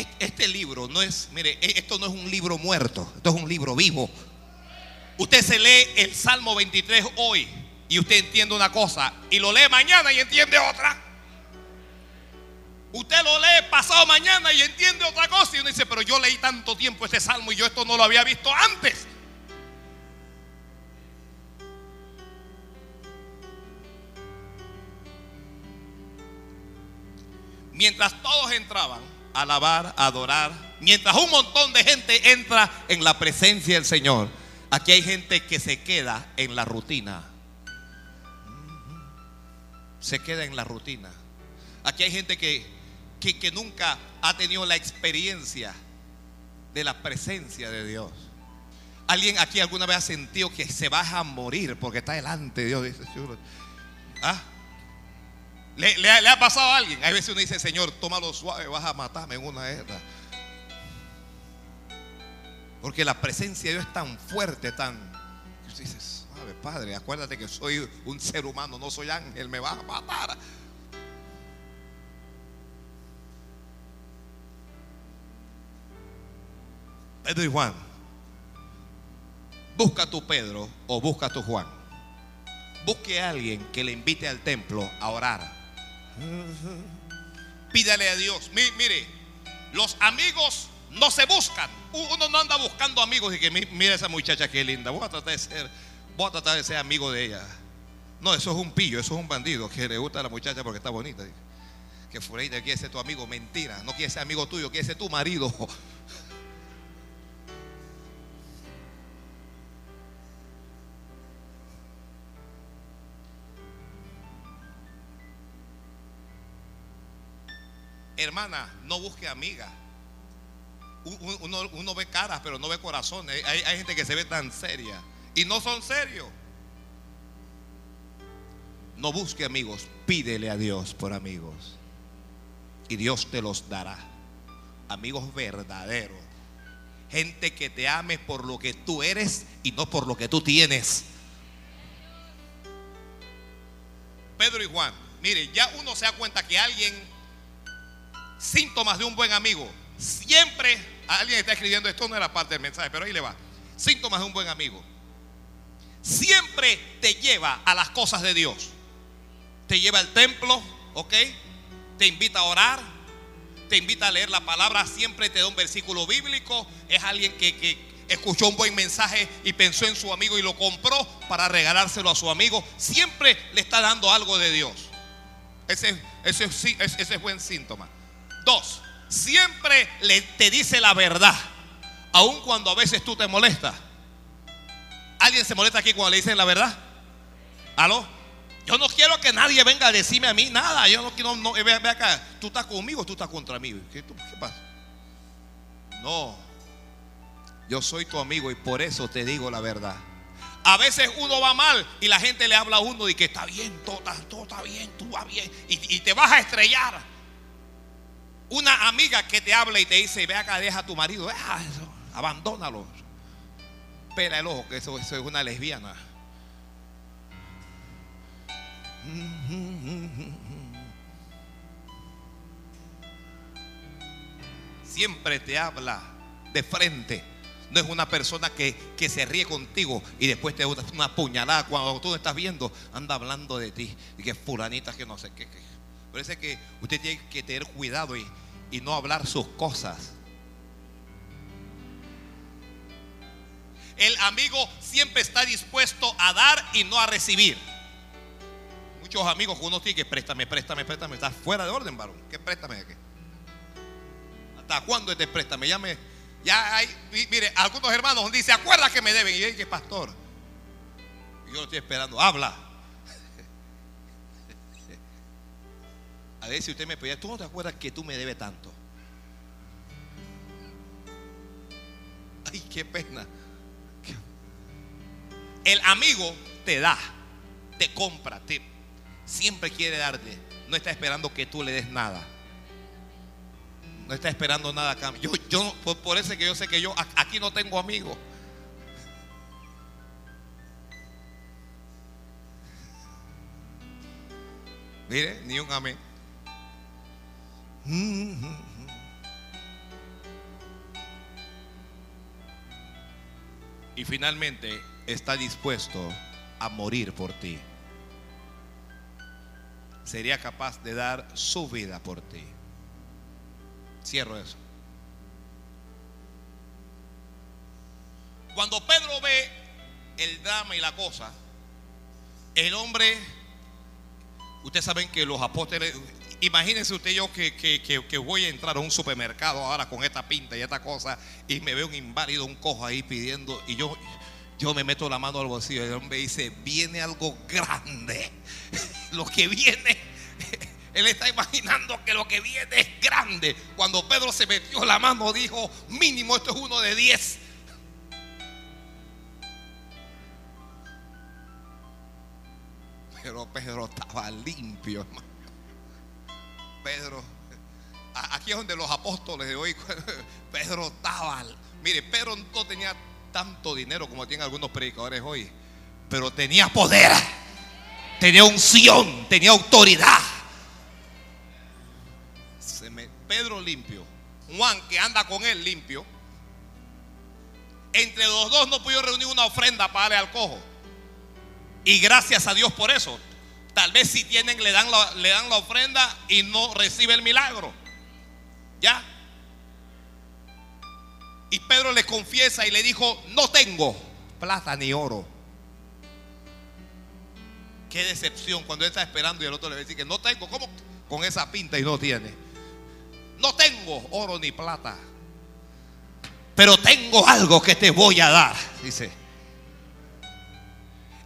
es- este libro no es, mire, e- esto no es un libro muerto, esto es un libro vivo. Usted se lee el Salmo 23 hoy y usted entiende una cosa y lo lee mañana y entiende otra. Usted lo lee pasado mañana y entiende otra cosa y uno dice, pero yo leí tanto tiempo este salmo y yo esto no lo había visto antes. Mientras todos entraban a alabar, a adorar, mientras un montón de gente entra en la presencia del Señor, aquí hay gente que se queda en la rutina. Se queda en la rutina. Aquí hay gente que, que, nunca ha tenido la experiencia de la presencia de Dios. ¿Alguien aquí alguna vez ha sentido que se va a morir porque está delante de Dios? Dice. ¿Ah? ¿Le, ha pasado a alguien? Hay veces uno dice, Señor, tómalo suave, vas a matarme en una de estas. Porque la presencia de Dios es tan fuerte, tan... Y dices, Ave, Padre, acuérdate que soy un ser humano, no soy ángel, me vas a matar. Pedro y Juan. Busca a tu Pedro o busca a tu Juan. Busque a alguien que le invite al templo a orar, Pídale a Dios. Mi- Mire, los amigos no se buscan. Uno no anda buscando amigos y que "Mi- mira esa muchacha que linda. Voy a tratar de ser, voy a tratar de ser amigo de ella. No, eso es un pillo, eso es un bandido que le gusta a la muchacha porque está bonita. Que Fureida quiere ser tu amigo, mentira. No quiere ser amigo tuyo, quiere ser tu marido. Hermana, no busque amiga. U- u- Uno, uno ve caras, pero no ve corazones. Hay, hay gente que se ve tan seria y no son serios. No busque amigos, pídele a Dios por amigos. Y Dios te los dará. Amigos verdaderos. Gente que te ame por lo que tú eres y no por lo que tú tienes. Pedro y Juan, mire, ya uno se da cuenta que alguien, síntomas de un buen amigo, siempre, alguien está escribiendo esto, no era parte del mensaje, pero ahí le va. Síntomas de un buen amigo. Siempre te lleva a las cosas de Dios. Te lleva al templo, ¿ok? Te invita a orar, te invita a leer la palabra, siempre te da un versículo bíblico. Es alguien que, que escuchó un buen mensaje y pensó en su amigo y lo compró para regalárselo a su amigo. Siempre le está dando algo de Dios. Ese, ese, ese es buen síntoma. Dos, siempre le, te dice la verdad, aun cuando a veces tú te molestas. ¿Alguien se molesta aquí cuando le dicen la verdad? ¿Aló? Yo no quiero que nadie venga a decirme a mí nada. Yo no quiero, no, ve, ve acá. Tú estás conmigo, tú estás contra mí. ¿Qué, pasa? No. Yo soy tu amigo y por eso te digo la verdad. A veces uno va mal y la gente le habla a uno y que está bien, todo, todo está bien, tú vas bien. Y, y te vas a estrellar. Una amiga que te habla y te dice, ve acá, deja a tu marido, deja eso, abandónalo. Pela el ojo, que eso, es una lesbiana. Siempre te habla de frente. No es una persona que, que se ríe contigo y después te da una, puñalada cuando tú no estás viendo, anda hablando de ti. Y que fulanita que no sé qué. Parece que usted tiene que tener cuidado y, y no hablar sus cosas. El amigo siempre está dispuesto a dar y no a recibir. Muchos amigos que uno tiene que préstame, préstame, préstame. Está fuera de orden, varón. ¿Qué préstame de qué? ¿Hasta cuándo este préstame? Ya me, ya hay, mi- mire, algunos hermanos dicen, ¿acuerda que me deben? Y yo dije, pastor, yo lo estoy esperando, habla. A si usted me pedía, ¿tú no te acuerdas que tú me debes tanto? Ay, qué pena. El amigo te da, te compra, te, siempre quiere darte. No está esperando que tú le des nada. No está esperando nada a cambio. Yo, yo, por, por eso es que yo sé que yo aquí no tengo amigos. Mire, ni un amén. Y finalmente está dispuesto a morir por ti. Sería capaz de dar su vida por ti. Cierro eso. Cuando Pedro ve el drama y la cosa, el hombre, ustedes saben que los apóstoles, imagínense usted yo que, que- que- voy a entrar a un supermercado ahora con esta pinta y esta cosa y me veo un inválido, un cojo ahí pidiendo y yo, yo me meto la mano al bolsillo y el hombre dice, viene algo grande. *laughs* Lo que viene, *laughs* él está imaginando que lo que viene es grande. Cuando Pedro se metió la mano dijo, mínimo esto es uno de diez. Pero Pedro estaba limpio, hermano. Pedro, aquí es donde los apóstoles de hoy, *laughs* Pedro estaba, mire, Pedro no tenía tanto dinero como tienen algunos predicadores hoy, pero tenía poder, tenía unción, tenía autoridad. Pedro limpio, Juan que anda con él limpio, Entre los dos no pudieron reunir una ofrenda para darle al cojo. Y gracias a Dios por eso. Tal vez si tienen, le dan la, le dan la ofrenda y no recibe el milagro. ¿Ya? Y Pedro le confiesa y le dijo, no tengo plata ni oro. Qué decepción cuando él está esperando y el otro le dice que no tengo. ¿Cómo? Con esa pinta y no tiene. No tengo oro ni plata. Pero tengo algo que te voy a dar. Dice.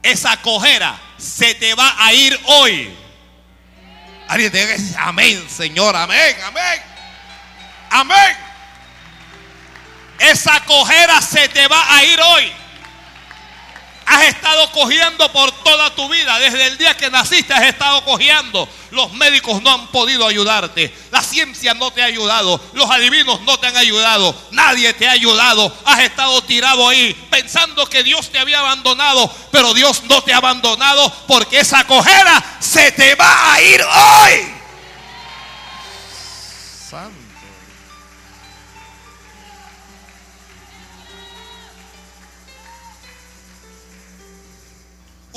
Esa cojera se te va a ir hoy. Alguien te dice, amén, Señor, amén, amén. Amén. Esa cojera se te va a ir hoy. Has estado cogiendo por toda tu vida. Desde el día que naciste has estado cogiendo. Los médicos no han podido ayudarte. La ciencia no te ha ayudado. Los adivinos no te han ayudado. Nadie te ha ayudado. Has estado tirado ahí pensando que Dios te había abandonado. Pero Dios no te ha abandonado porque esa cojera se te va a ir hoy.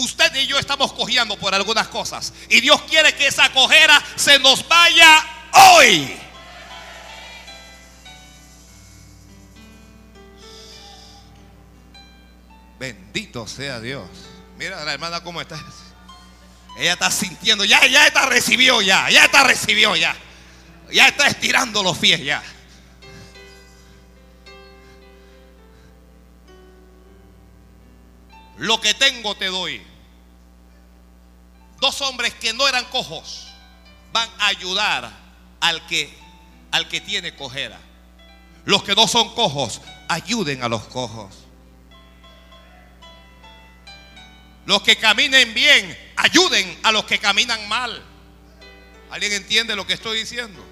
Usted y yo estamos cogiendo por algunas cosas. Y Dios quiere que esa cojera se nos vaya hoy. Bendito sea Dios. Mira la hermana cómo está. Ella está sintiendo, ya, ya está recibió ya, ya está recibió ya. Ya está estirando los pies ya. Lo que tengo te doy. Dos hombres que no eran cojos van a ayudar al que al que tiene cojera. Los que no son cojos, ayuden a los cojos. Los que caminen bien, ayuden a los que caminan mal. ¿Alguien entiende lo que estoy diciendo?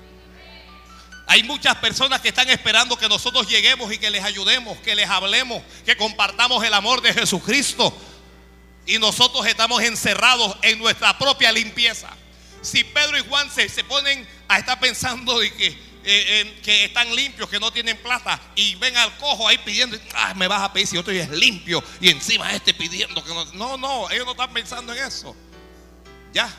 Hay muchas personas que están esperando que nosotros lleguemos y que les ayudemos, que les hablemos, que compartamos el amor de Jesucristo. Y nosotros estamos encerrados en nuestra propia limpieza. Si Pedro y Juan se, ponen a estar pensando de que, eh, que están limpios, que no tienen plata, y ven al cojo ahí pidiendo, "Ah, me vas a pedir si yo estoy limpio, y encima este pidiendo que no. No, no, ellos no están pensando en eso. Ya.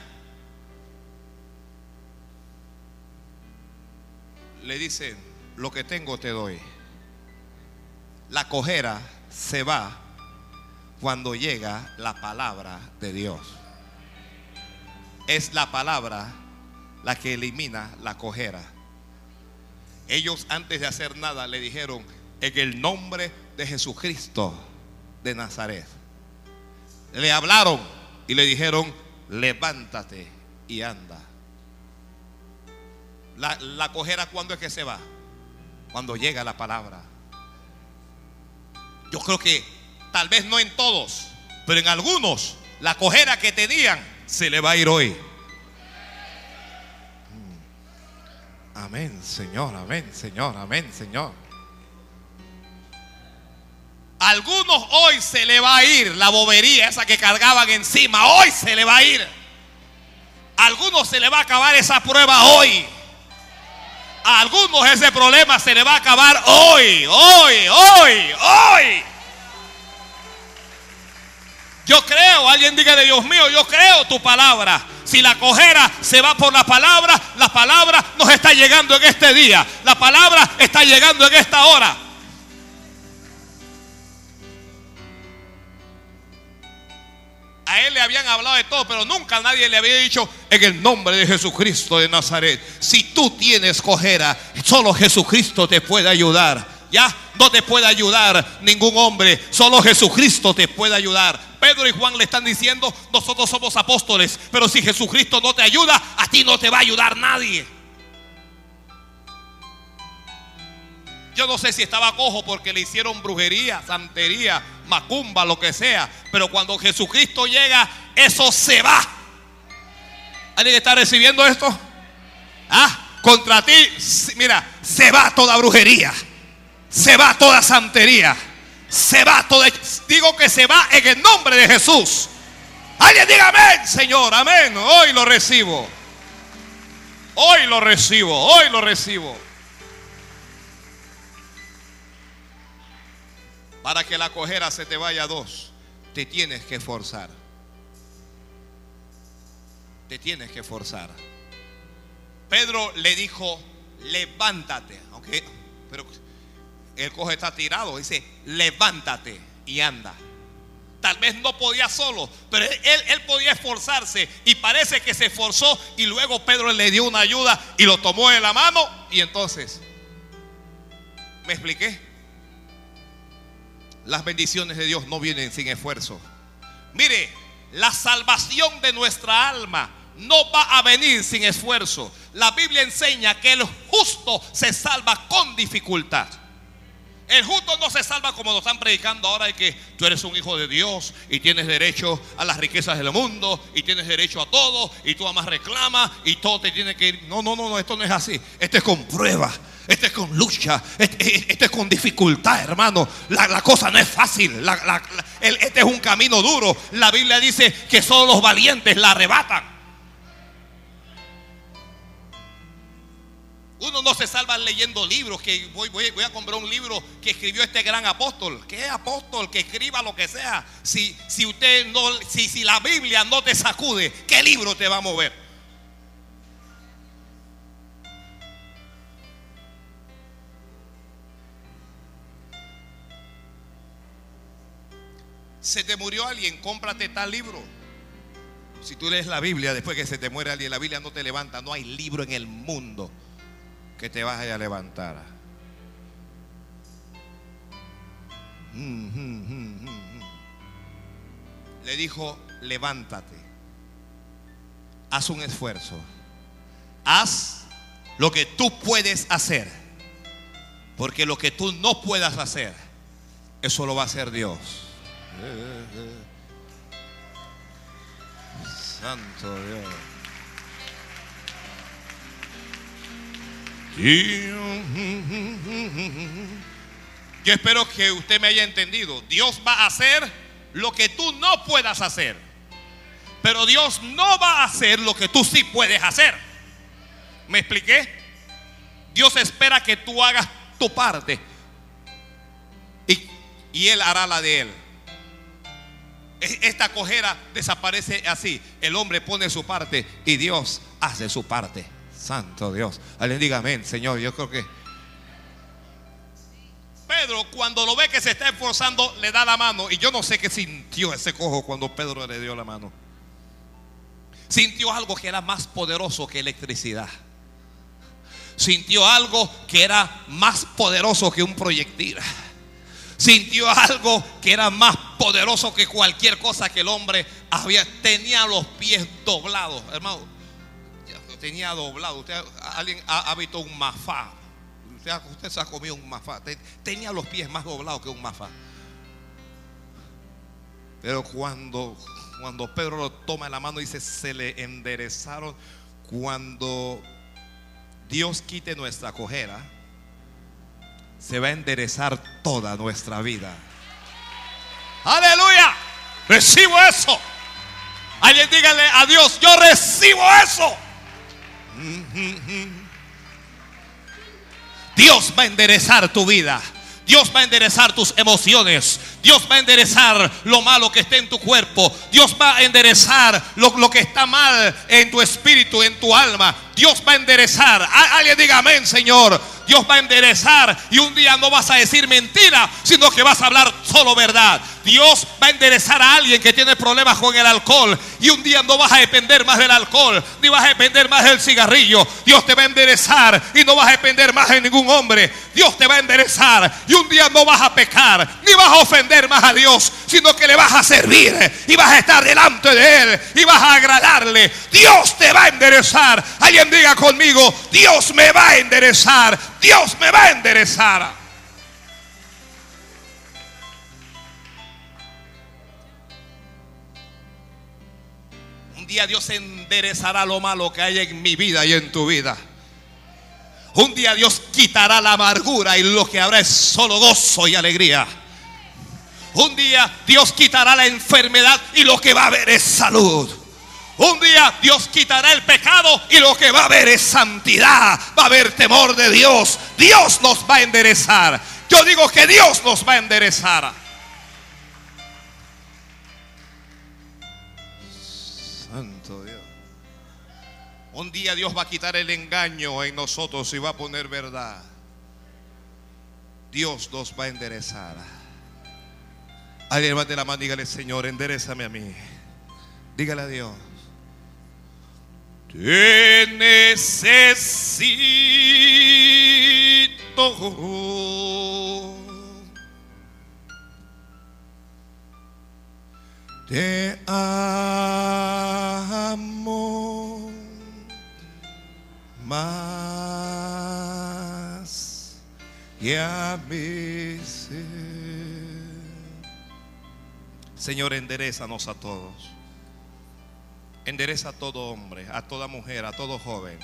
le dicen, lo que tengo te doy. La cojera se va cuando llega la palabra de Dios. Es la palabra la que elimina la cojera. Ellos antes de hacer nada le dijeron, en el nombre de Jesucristo de Nazaret. Le hablaron y le dijeron, levántate y anda. La, la cojera cuando es que se va? Cuando llega la palabra. Yo creo que tal vez no en todos, pero en algunos la cojera que tenían se le va a ir hoy. Mm. Amén, Señor, amén, Señor, amén, Señor. Algunos hoy se le va a ir la bobería esa que cargaban encima, hoy se le va a ir. Algunos se le va a acabar esa prueba hoy. A algunos ese problema se le va a acabar hoy, hoy, hoy, hoy. Yo creo, alguien diga de Dios mío, yo creo tu palabra. Si la cojera se va por la palabra, la palabra nos está llegando en este día. La palabra está llegando en esta hora. A él le habían hablado de todo, pero nunca nadie le había dicho en el nombre de Jesucristo de Nazaret. Si tú tienes cojera, solo Jesucristo te puede ayudar. Ya no te puede ayudar ningún hombre, solo Jesucristo te puede ayudar. Pedro y Juan le están diciendo, nosotros somos apóstoles, pero si Jesucristo no te ayuda, a ti no te va a ayudar nadie. Yo no sé si estaba cojo porque le hicieron brujería, santería, macumba, lo que sea. Pero cuando Jesucristo llega, eso se va. ¿Alguien está recibiendo esto? Ah, contra ti, mira, se va toda brujería. Se va toda santería. Se va toda. Digo que se va en el nombre de Jesús. Alguien diga amén, Señor, amén. Hoy lo recibo. Hoy lo recibo, hoy lo recibo. Para que la cojera se te vaya a dos, te tienes que forzar. Te tienes que forzar. Pedro le dijo, levántate. Aunque, pero el cojo está tirado. Dice, levántate y anda. Tal vez no podía solo, pero él, él podía esforzarse. Y parece que se esforzó. Y luego Pedro le dio una ayuda y lo tomó de la mano. Y entonces, ¿me expliqué? Las bendiciones de Dios no vienen sin esfuerzo. Mire, la salvación de nuestra alma no va a venir sin esfuerzo. La Biblia enseña que el justo se salva con dificultad. El justo no se salva como nos están predicando ahora de que tú eres un hijo de Dios y tienes derecho a las riquezas del mundo y tienes derecho a todo y tú amas reclama y todo te tiene que ir. No, no, no, no, esto no es así. Esto es con prueba, esto es con lucha, este, este es con dificultad, hermano. La, la cosa no es fácil. La, la, este es un camino duro. La Biblia dice que solo los valientes la arrebatan. Uno no se salva leyendo libros, que voy, voy, a comprar un libro que escribió este gran apóstol. ¿Qué apóstol? Que escriba lo que sea. Si, si usted no, si, si la Biblia no te sacude, ¿qué libro te va a mover? Se te murió alguien, cómprate tal libro. Si tú lees la Biblia después que se te muere alguien, la Biblia no te levanta. No hay libro en el mundo que te vaya a levantar. Le dijo, levántate, haz un esfuerzo, haz lo que tú puedes hacer, porque lo que tú no puedas hacer, eso lo va a hacer Dios. Santo Dios. *laughs* Yo espero que usted me haya entendido. Dios va a hacer lo que tú no puedas hacer. Pero Dios no va a hacer lo que tú sí puedes hacer. ¿Me expliqué? Dios espera que tú hagas tu parte. Y, y Él hará la de Él. Esta cojera desaparece así. El hombre pone su parte y Dios hace su parte. Santo Dios. Alguien diga amén, Señor. Yo creo que. Pedro, cuando lo ve que se está esforzando, le da la mano. Y yo no sé qué sintió ese cojo cuando Pedro le dio la mano. Sintió algo que era más poderoso que electricidad. Sintió algo que era más poderoso que un proyectil. Sintió algo que era más poderoso que cualquier cosa que el hombre había. Tenía los pies doblados, hermano tenía doblado. Usted, alguien ha, ha un mafá. Usted, usted, se ha comido un mafá. Tenía los pies más doblados que un mafá. Pero cuando, cuando Pedro lo toma en la mano, dice, se le enderezaron. Cuando Dios quite nuestra cojera, se va a enderezar toda nuestra vida. Aleluya. Recibo eso. Alguien dígale a Dios, yo recibo eso. Dios va a enderezar tu vida. Dios va a enderezar tus emociones. Dios va a enderezar lo malo que esté en tu cuerpo. Dios va a enderezar lo, lo, que está mal en tu espíritu, en tu alma. Dios va a enderezar. Alguien diga amén, Señor. Dios va a enderezar y un día no vas a decir mentira, sino que vas a hablar solo verdad. Dios va a enderezar a alguien que tiene problemas con el alcohol y un día no vas a depender más del alcohol, ni vas a depender más del cigarrillo. Dios te va a enderezar y no vas a depender más de ningún hombre. Dios te va a enderezar y un día no vas a pecar, ni vas a ofender más a Dios, sino que le vas a servir y vas a estar delante de Él y vas a agradarle. Dios te va a enderezar. Alguien diga conmigo, Dios me va a enderezar. Dios me va a enderezar. Día Dios enderezará lo malo que hay en mi vida y en tu vida. Un día Dios quitará la amargura y lo que habrá es solo gozo y alegría. Un día Dios quitará la enfermedad y lo que va a haber es salud. Un día Dios quitará el pecado y lo que va a haber es santidad. Va a haber temor de Dios. Dios nos va a enderezar. Yo digo que Dios nos va a enderezar. Un día Dios va a quitar el engaño en nosotros y va a poner verdad. Dios nos va a enderezar. Alguien levante la mano dígale, Señor, enderezame a mí. Dígale a Dios. Te necesito. Te amo mí. Señor, enderezanos a todos. Endereza a todo hombre, a toda mujer, a todo joven.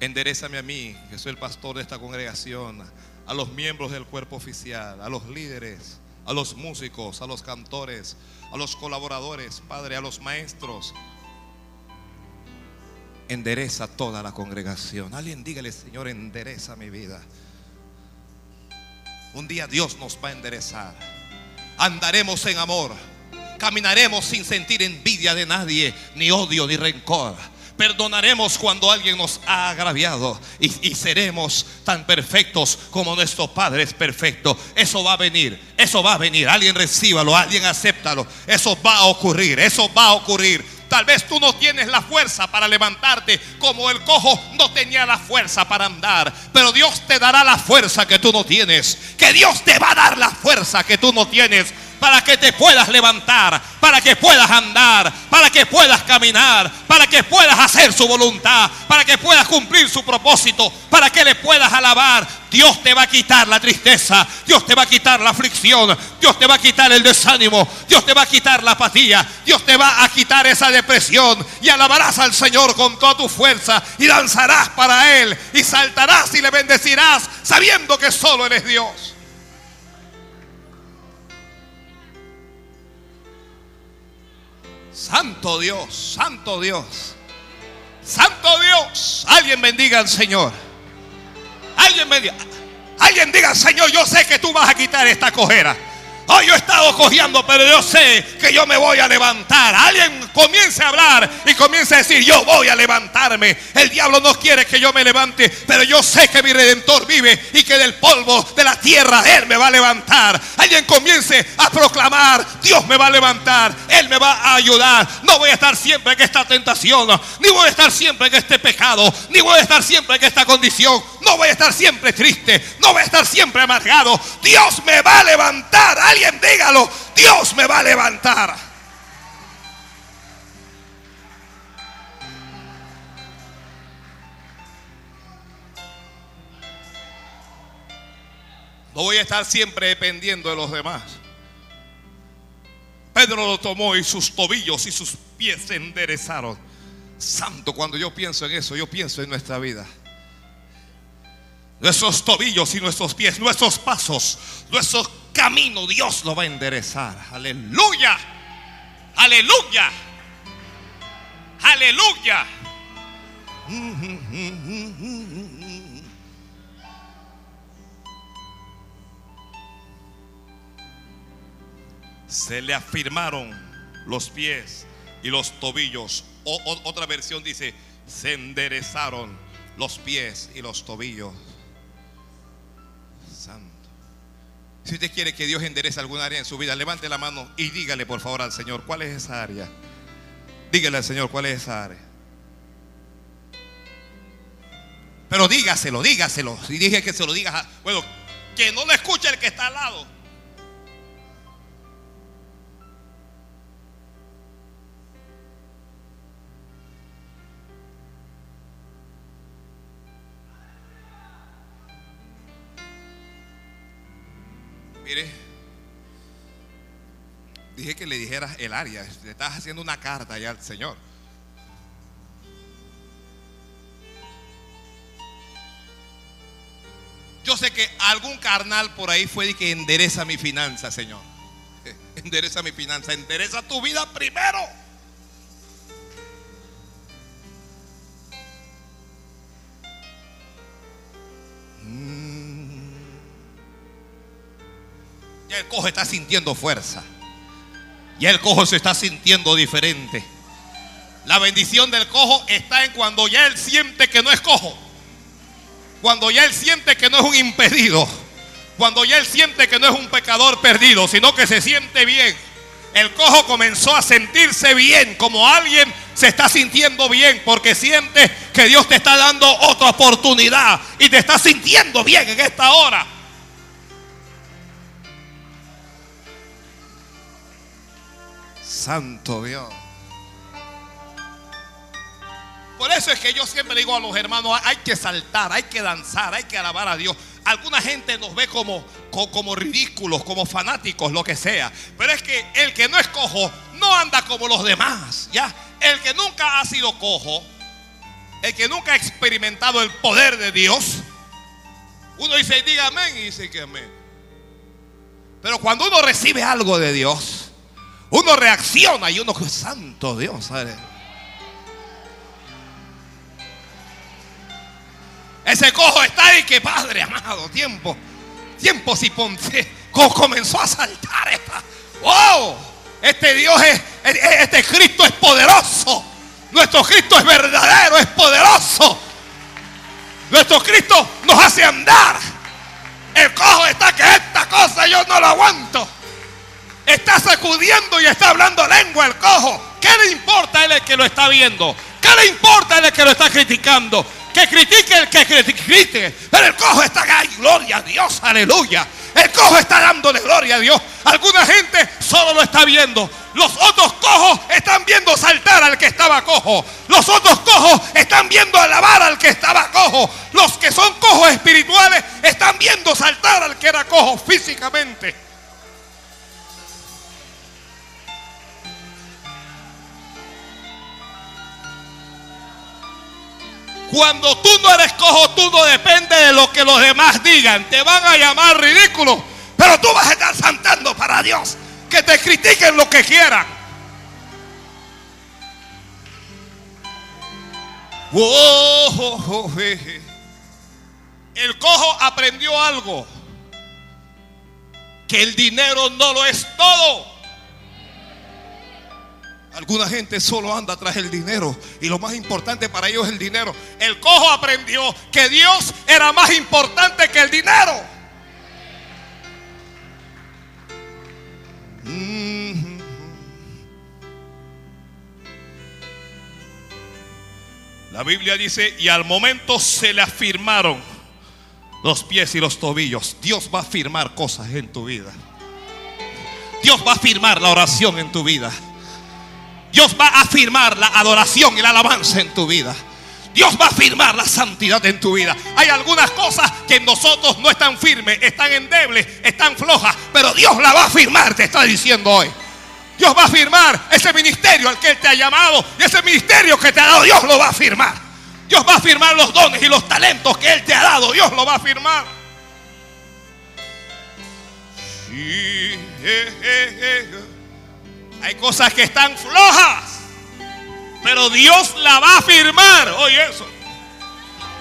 Enderezame a mí, que soy el pastor de esta congregación, a los miembros del cuerpo oficial, a los líderes, a los músicos, a los cantores, a los colaboradores, Padre, a los maestros. Endereza toda la congregación. Alguien dígale, Señor, endereza mi vida. Un día Dios nos va a enderezar. Andaremos en amor. Caminaremos sin sentir envidia de nadie, ni odio, ni rencor. Perdonaremos cuando alguien nos ha agraviado y, y seremos tan perfectos como nuestro Padre es perfecto. Eso va a venir, eso va a venir. Alguien recíbalo, alguien acéptalo. Eso va a ocurrir, eso va a ocurrir. Tal vez tú no tienes la fuerza para levantarte como el cojo no tenía la fuerza para andar. Pero Dios te dará la fuerza que tú no tienes. Que Dios te va a dar la fuerza que tú no tienes para que te puedas levantar, para que puedas andar, para que puedas caminar, para que puedas hacer su voluntad, para que puedas cumplir su propósito, para que le puedas alabar. Dios te va a quitar la tristeza, Dios te va a quitar la aflicción, Dios te va a quitar el desánimo, Dios te va a quitar la apatía, Dios te va a quitar esa depresión y alabarás al Señor con toda tu fuerza y danzarás para Él y saltarás y le bendecirás sabiendo que solo Él es Dios. Santo Dios, Santo Dios, Santo Dios. Alguien bendiga al Señor. Alguien bendiga. Alguien diga, Señor, yo sé que tú vas a quitar esta cojera. Hoy yo he estado cojeando, pero yo sé que yo me voy a levantar. Alguien comience a hablar y comience a decir, yo voy a levantarme. El diablo no quiere que yo me levante, pero yo sé que mi redentor vive y que del polvo de la tierra Él me va a levantar. Alguien comience a proclamar, Dios me va a levantar, Él me va a ayudar. No voy a estar siempre en esta tentación, ni voy a estar siempre en este pecado, ni voy a estar siempre en esta condición. No voy a estar siempre triste, no voy a estar siempre amargado. Dios me va a levantar. Alguien dígalo, Dios me va a levantar. No voy a estar siempre dependiendo de los demás. Pedro lo tomó y sus tobillos y sus pies se enderezaron. Santo, cuando yo pienso en eso, yo pienso en nuestra vida. Nuestros tobillos y nuestros pies, nuestros pasos, nuestros caminos, Dios lo va a enderezar. Aleluya. Aleluya. Aleluya. Se le afirmaron los pies y los tobillos. O- o- otra versión dice, se enderezaron los pies y los tobillos. Si usted quiere que Dios enderece alguna área en su vida, levante la mano y dígale por favor al Señor, ¿cuál es esa área? Dígale al Señor, ¿cuál es esa área? Pero dígaselo, dígaselo. Si dije que se lo digas, bueno, que no lo escuche el que está al lado. Mire, dije que le dijeras el área. Le estás haciendo una carta ya al Señor. Yo sé que algún carnal por ahí fue de que endereza mi finanza, Señor. *laughs* Endereza mi finanza, endereza tu vida primero. El cojo está sintiendo fuerza. Ya el cojo se está sintiendo diferente. La bendición del cojo está en cuando ya él siente que no es cojo. Cuando ya él siente que no es un impedido. Cuando ya él siente que no es un pecador perdido, sino que se siente bien. El cojo comenzó a sentirse bien, como alguien se está sintiendo bien, porque siente que Dios te está dando otra oportunidad y te está sintiendo bien en esta hora. Santo Dios. Por eso es que yo siempre digo a los hermanos, hay que saltar, hay que danzar, hay que alabar a Dios. Alguna gente nos ve como, co- como ridículos, como fanáticos, lo que sea. Pero es que el que no es cojo no anda como los demás, ¿ya? El que nunca ha sido cojo, el que nunca ha experimentado el poder de Dios, uno dice, diga amén, y dice que amén. Pero cuando uno recibe algo de Dios, uno reacciona y uno, santo Dios, ¿sabe? Ese cojo está ahí que Padre amado, tiempo, tiempo si ponte, co- comenzó a saltar esta. ¡Wow! Este Dios es- este Cristo es poderoso. Nuestro Cristo es verdadero, es poderoso. Nuestro Cristo nos hace andar. El cojo está que esta cosa yo no lo aguanto. Está sacudiendo y está hablando lengua el cojo. ¿Qué le importa a él el que lo está viendo? ¿Qué le importa a él el que lo está criticando? Que critique el que critique. Pero el cojo está ¡ay, gloria a Dios, aleluya. El cojo está dándole gloria a Dios. Alguna gente solo lo está viendo. Los otros cojos están viendo saltar al que estaba cojo. Los otros cojos están viendo alabar al que estaba cojo. Los que son cojos espirituales están viendo saltar al que era cojo físicamente. Cuando tú no eres cojo, tú no dependes de lo que los demás digan. Te van a llamar ridículo, pero tú vas a estar saltando para Dios. Que te critiquen lo que quieran. Wow, jeje. El cojo aprendió algo. Que el dinero no lo es todo. Alguna gente solo anda tras el dinero y lo más importante para ellos es el dinero. El cojo aprendió que Dios era más importante que el dinero. La Biblia dice, y al momento se le afirmaron los pies y los tobillos. Dios va a afirmar cosas en tu vida. Dios va a afirmar la oración en tu vida. Dios va a afirmar la adoración y la alabanza en tu vida. Dios va a afirmar la santidad en tu vida. Hay algunas cosas que en nosotros no están firmes, están endebles, están flojas, pero Dios la va a afirmar, te está diciendo hoy. Dios va a afirmar ese ministerio al que Él te ha llamado y ese ministerio que te ha dado, Dios lo va a afirmar. Dios va a afirmar los dones y los talentos que Él te ha dado, Dios lo va a afirmar. Sí, eh, eh, eh. Hay cosas que están flojas, pero Dios la va a firmar. Oye eso.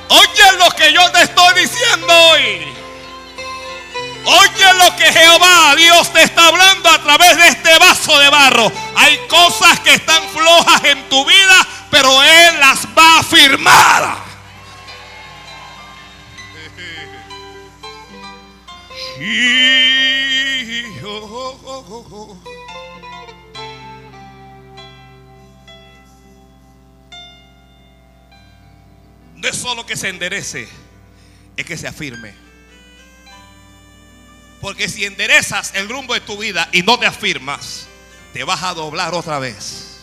Oye lo que yo te estoy diciendo hoy. Oye lo que Jehová Dios te está hablando a través de este vaso de barro. Hay cosas que están flojas en tu vida, pero Él las va a firmar. No es solo que se enderece, es que se afirme. Porque si enderezas el rumbo de tu vida y no te afirmas, te vas a doblar otra vez.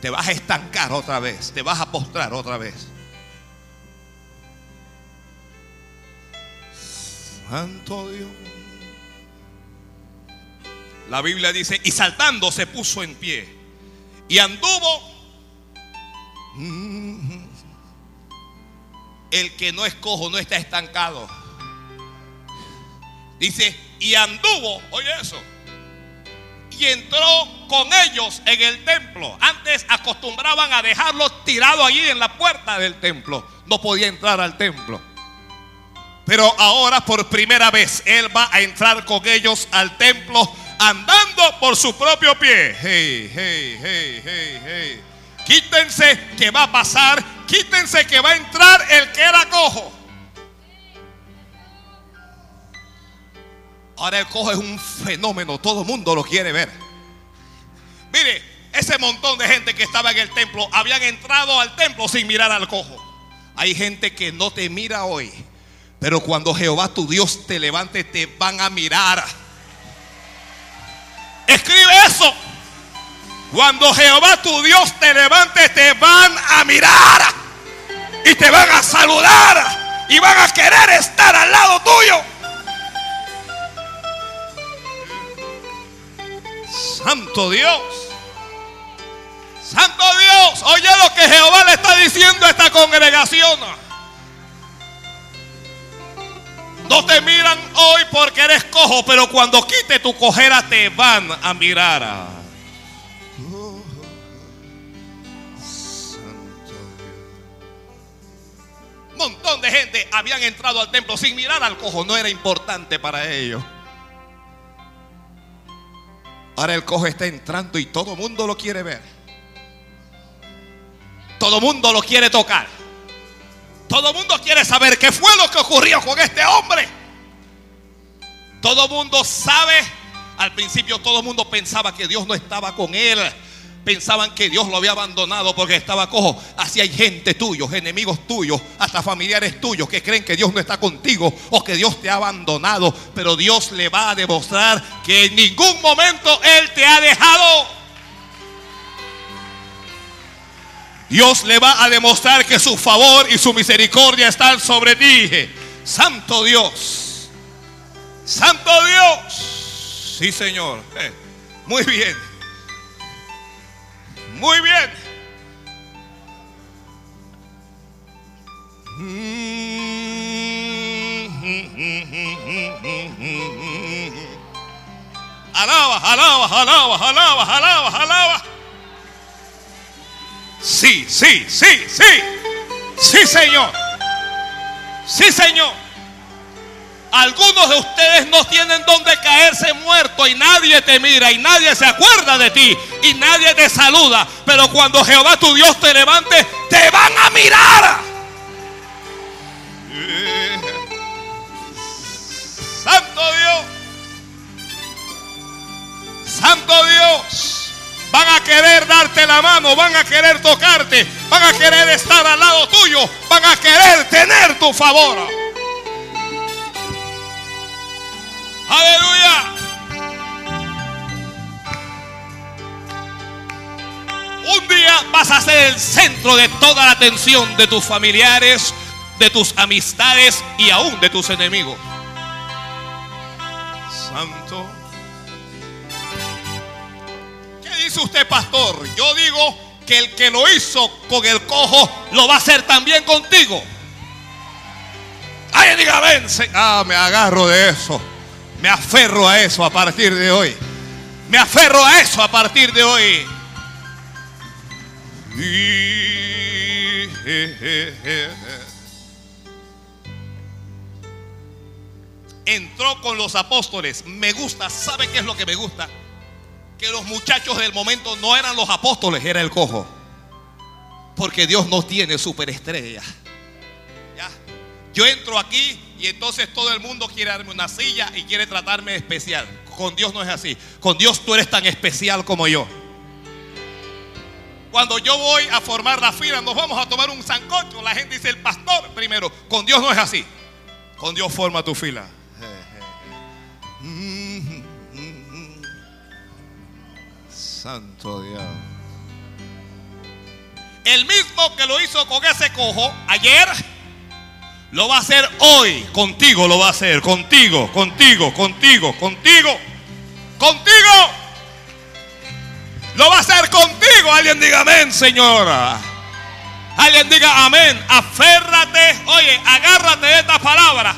Te vas a estancar otra vez. Te vas a postrar otra vez. Santo Dios. La Biblia dice, y saltando se puso en pie. Y anduvo. Mm. El que no es cojo no está estancado. Dice, y anduvo, oye eso. Y entró con ellos en el templo. Antes acostumbraban a dejarlo tirado allí en la puerta del templo. No podía entrar al templo. Pero ahora por primera vez Él va a entrar con ellos al templo andando por su propio pie. Hey, hey, hey, hey, hey. Quítense que va a pasar. Quítense que va a entrar el que era cojo. Ahora el cojo es un fenómeno. Todo el mundo lo quiere ver. Mire, ese montón de gente que estaba en el templo habían entrado al templo sin mirar al cojo. Hay gente que no te mira hoy. Pero cuando Jehová tu Dios te levante, te van a mirar. Escribe eso. Cuando Jehová tu Dios te levante, te van a mirar. Y te van a saludar. Y van a querer estar al lado tuyo. Santo Dios. Santo Dios. Oye lo que Jehová le está diciendo a esta congregación. No te miran hoy porque eres cojo, pero cuando quite tu cojera te van a mirar. Montón de gente habían entrado al templo sin mirar al cojo, no era importante para ellos. Ahora el cojo está entrando y todo el mundo lo quiere ver. Todo el mundo lo quiere tocar. Todo el mundo quiere saber qué fue lo que ocurrió con este hombre. Todo el mundo sabe. Al principio todo el mundo pensaba que Dios no estaba con él. Pensaban que Dios lo había abandonado porque estaba cojo. Así hay gente tuyos, enemigos tuyos, hasta familiares tuyos que creen que Dios no está contigo o que Dios te ha abandonado. Pero Dios le va a demostrar que en ningún momento Él te ha dejado. Dios le va a demostrar que su favor y su misericordia están sobre ti. Santo Dios. Santo Dios. Sí, Señor. Eh, muy bien. Muy bien. Alaba, alaba, alaba, alaba, alaba, alaba. Sí, sí, sí, sí. Sí, Señor. Sí, Señor. Algunos de ustedes no tienen donde caerse muerto y nadie te mira y nadie se acuerda de ti y nadie te saluda. Pero cuando Jehová tu Dios te levante, te van a mirar. Santo Dios. Santo Dios. Van a querer darte la mano, van a querer tocarte, van a querer estar al lado tuyo, van a querer tener tu favor. Aleluya. Un día vas a ser el centro de toda la atención de tus familiares, de tus amistades y aún de tus enemigos. Santo. ¿Qué dice usted, pastor? Yo digo que el que lo hizo con el cojo lo va a hacer también contigo. Ay, diga, ven. Ah, me agarro de eso. Me aferro a eso a partir de hoy. Me aferro a eso a partir de hoy. Entró con los apóstoles. Me gusta. ¿Sabe qué es lo que me gusta? Que los muchachos del momento no eran los apóstoles, era el cojo. Porque Dios no tiene superestrella. ¿Ya? Yo entro aquí y entonces todo el mundo quiere darme una silla y quiere tratarme especial. Con Dios no es así. Con Dios tú eres tan especial como yo. Cuando yo voy a formar la fila, nos vamos a tomar un sancocho. La gente dice el pastor primero. Con Dios no es así. Con Dios forma tu fila. *laughs* Santo Dios. El mismo que lo hizo con ese cojo ayer, lo va a hacer hoy. Contigo lo va a hacer. Contigo, contigo, contigo, contigo, contigo. Lo va a hacer contigo. Alguien diga amén, señora. Alguien diga amén. Aférrate. Oye, agárrate de esta palabra.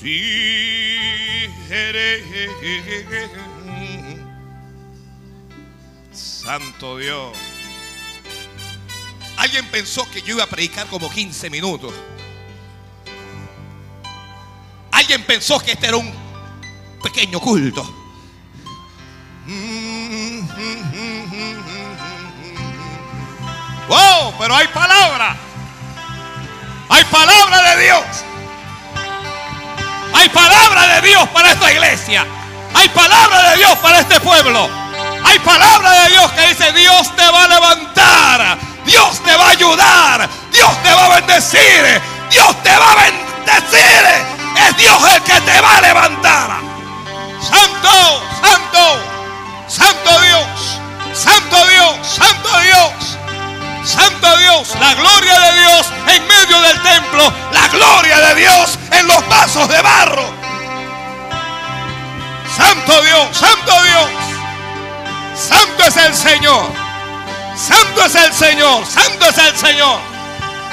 Sí. Santo Dios. Alguien pensó que yo iba a predicar como 15 minutos. Alguien pensó que este era un pequeño culto. Wow, pero hay palabra. Hay palabra de Dios. Hay palabra de Dios para esta iglesia. Hay palabra de Dios para este pueblo. Hay palabra de Dios que dice Dios te va a levantar. Dios te va a ayudar. Dios te va a bendecir. Dios te va a bendecir. Es Dios el que te va a levantar. Santo, santo, santo Dios. Santo Dios, santo Dios. Santo Dios, la gloria de Dios en medio del templo, la gloria de Dios en los vasos de barro. Santo Dios, Santo Dios, Santo es el Señor, Santo es el Señor, Santo es el Señor,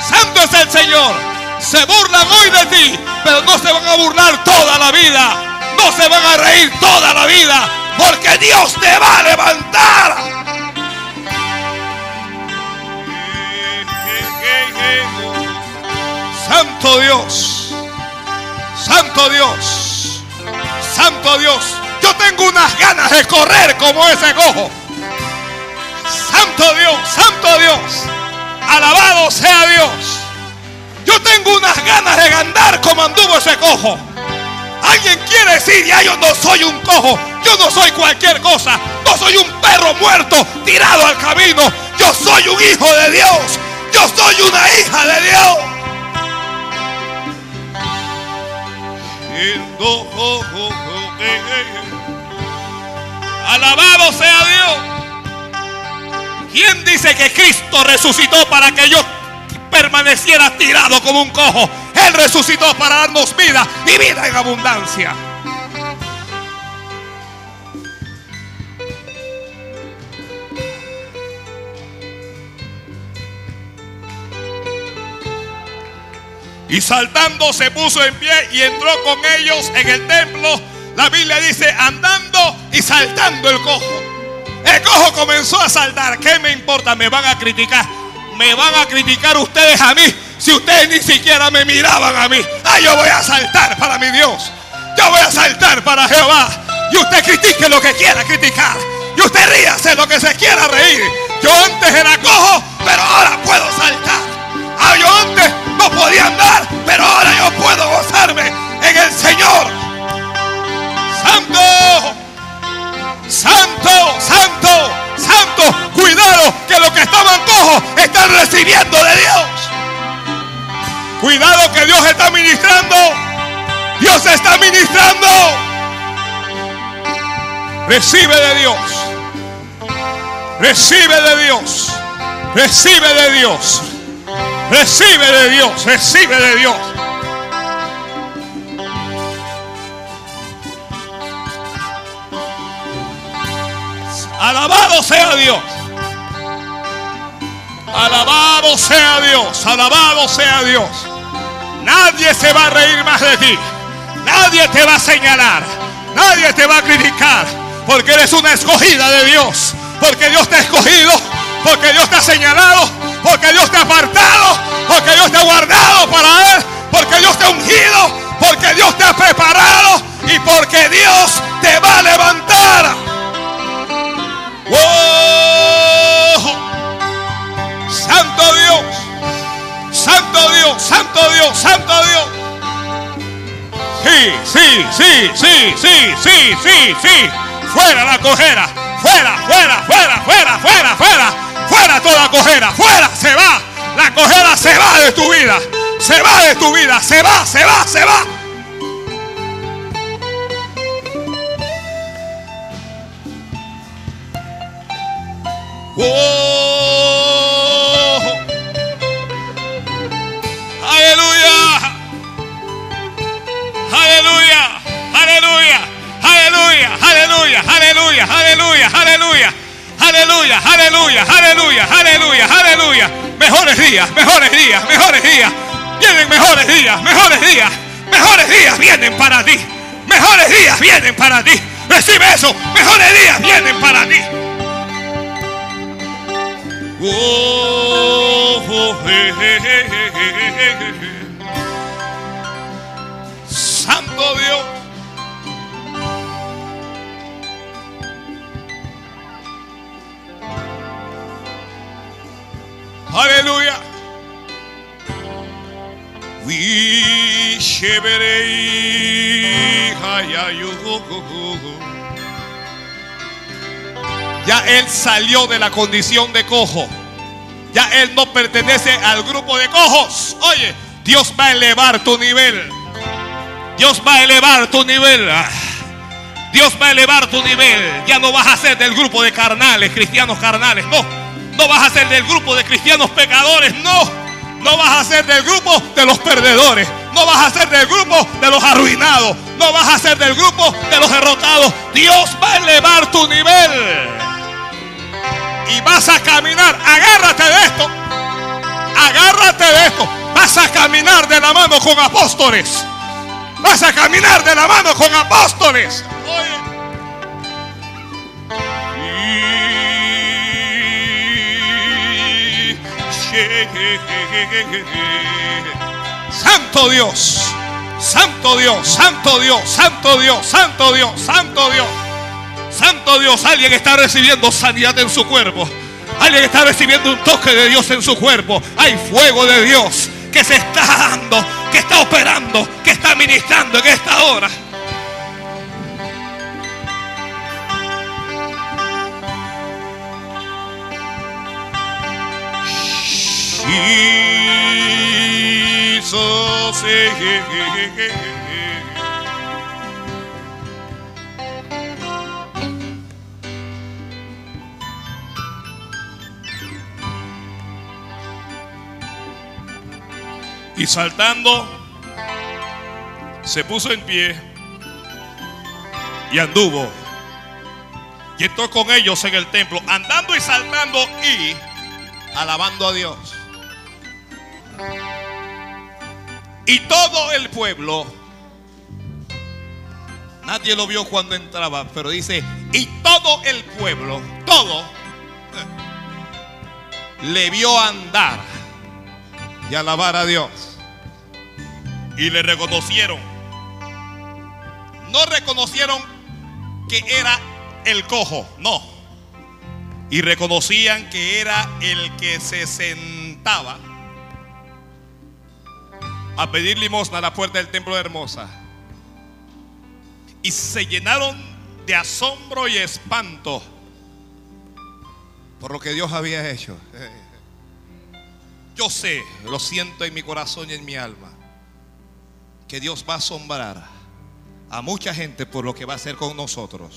Santo es el Señor. Se burlan hoy de ti, pero no se van a burlar toda la vida, no se van a reír toda la vida, porque Dios te va a levantar. Santo Dios, Santo Dios, Santo Dios. Yo tengo unas ganas de correr como ese cojo. Santo Dios, Santo Dios. Alabado sea Dios. Yo tengo unas ganas de andar como anduvo ese cojo. Alguien quiere decir, ya yo no soy un cojo, yo no soy cualquier cosa, no soy un perro muerto tirado al camino, yo soy un hijo de Dios, yo soy una hija de Dios. Alabado sea Dios. ¿Quién dice que Cristo resucitó para que yo permaneciera tirado como un cojo? Él resucitó para darnos vida y vida en abundancia. Y saltando se puso en pie y entró con ellos en el templo. La Biblia dice andando y saltando el cojo. El cojo comenzó a saltar. ¿Qué me importa? Me van a criticar. Me van a criticar ustedes a mí. Si ustedes ni siquiera me miraban a mí. Ah, yo voy a saltar para mi Dios. Yo voy a saltar para Jehová. Y usted critique lo que quiera criticar. Y usted ríase lo que se quiera reír. Yo antes era cojo, pero ahora puedo saltar. Ah, yo antes no podía andar, pero ahora yo puedo gozarme en el Señor. Santo, santo, santo, santo. Cuidado que los que estaban cojos están recibiendo de Dios. Cuidado que Dios está ministrando. Dios está ministrando. Recibe de Dios. Recibe de Dios. Recibe de Dios. Recibe de Dios, recibe de Dios. Alabado sea Dios. Alabado sea Dios. Alabado sea Dios. Nadie se va a reír más de ti. Nadie te va a señalar. Nadie te va a criticar. Porque eres una escogida de Dios. Porque Dios te ha escogido. Porque Dios te ha señalado. Porque Dios te ha apartado. Porque Dios te ha guardado para Él. Porque Dios te ha ungido. Porque Dios te ha preparado. Y porque Dios te va a levantar. ¡Wow! Santo Dios. Santo Dios. Santo Dios. Santo Dios. Sí, sí, sí, sí, sí, sí, sí, sí. Fuera la cojera. Fuera, fuera, fuera, fuera, fuera, fuera. Fuera toda cojera. Fuera, se va. La cojera se va de tu vida. Se va de tu vida. Se va, se va, se va. ¡Oh! ¡Aleluya! ¡Aleluya! ¡Aleluya! ¡Aleluya! ¡Aleluya! ¡Aleluya! ¡Aleluya! ¡Aleluya! ¡Aleluya! ¡Aleluya! ¡Aleluya! ¡Aleluya! ¡Aleluya! Mejores días, mejores días, mejores días. Vienen mejores días, mejores días. Mejores días vienen para ti. Mejores días vienen para ti. Recibe eso. Mejores días vienen para ti. Oh, hey, hey, hey, Santo Dios. Aleluya. Wisheberei hayayu. Ya él salió de la condición de cojo. Ya él no pertenece al grupo de cojos. Oye, Dios va a elevar tu nivel. Dios va a elevar tu nivel. Ah. Dios va a elevar tu nivel. Ya no vas a ser del grupo de carnales, cristianos carnales. No. No vas a ser del grupo de cristianos pecadores. No. No vas a ser del grupo de los perdedores. No vas a ser del grupo de los arruinados. No vas a ser del grupo de los derrotados. Dios va a elevar tu nivel. Y vas a caminar. Agárrate de esto. Agárrate de esto. Vas a caminar de la mano con apóstoles. Vas a caminar de la mano con apóstoles. Santo Dios, Santo Dios, Santo Dios, Santo Dios, Santo Dios, Santo Dios, Santo Dios. Alguien está recibiendo sanidad en su cuerpo. Alguien está recibiendo un toque de Dios en su cuerpo. Hay fuego de Dios que se está dando, que está operando, que está ministrando en esta hora. Y saltando, se puso en pie y anduvo. Y entró con ellos en el templo, andando y saltando y alabando a Dios. Y todo el pueblo, nadie lo vio cuando entraba, pero dice, y todo el pueblo, todo, eh, le vio andar y alabar a Dios. Y le reconocieron. No reconocieron que era el cojo, no. Y reconocían que era el que se sentaba a pedir limosna a la puerta del templo de Hermosa. Y se llenaron de asombro y espanto por lo que Dios había hecho. Yo sé, lo siento en mi corazón y en mi alma, que Dios va a asombrar a mucha gente por lo que va a hacer con nosotros.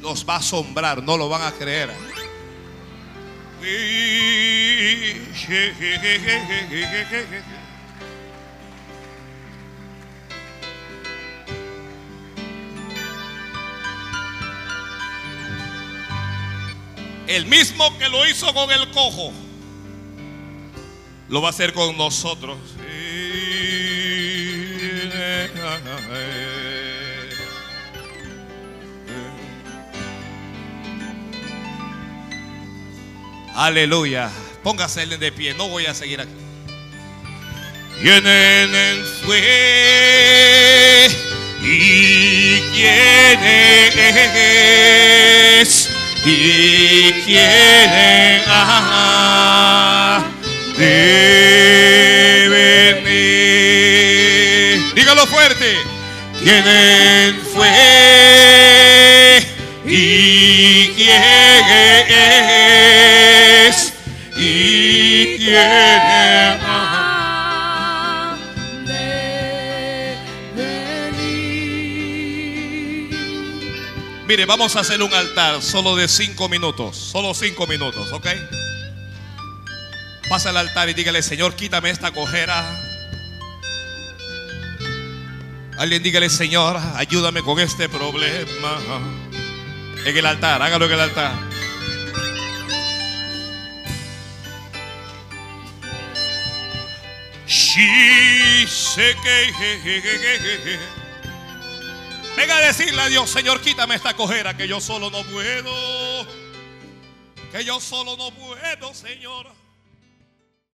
Los va a asombrar, no lo van a creer. El mismo que lo hizo con el cojo, lo va a hacer con nosotros. Aleluya. Póngase de pie, no voy a seguir aquí. ¿Quién fue? ¿Y quién es? ¿Y quién ha de venir? Dígalo fuerte. ¿Quién fue? ¿Y quién es? ¿Y quién Mire, vamos a hacer un altar solo de cinco minutos. Solo cinco minutos, ¿ok? Pasa al altar y dígale, Señor, quítame esta cojera. Alguien dígale, Señor, ayúdame con este problema. En el altar, hágalo en el altar. Sí, sé. Venga a decirle a Dios, Señor, quítame esta cojera que yo solo no puedo. Que yo solo no puedo, Señor.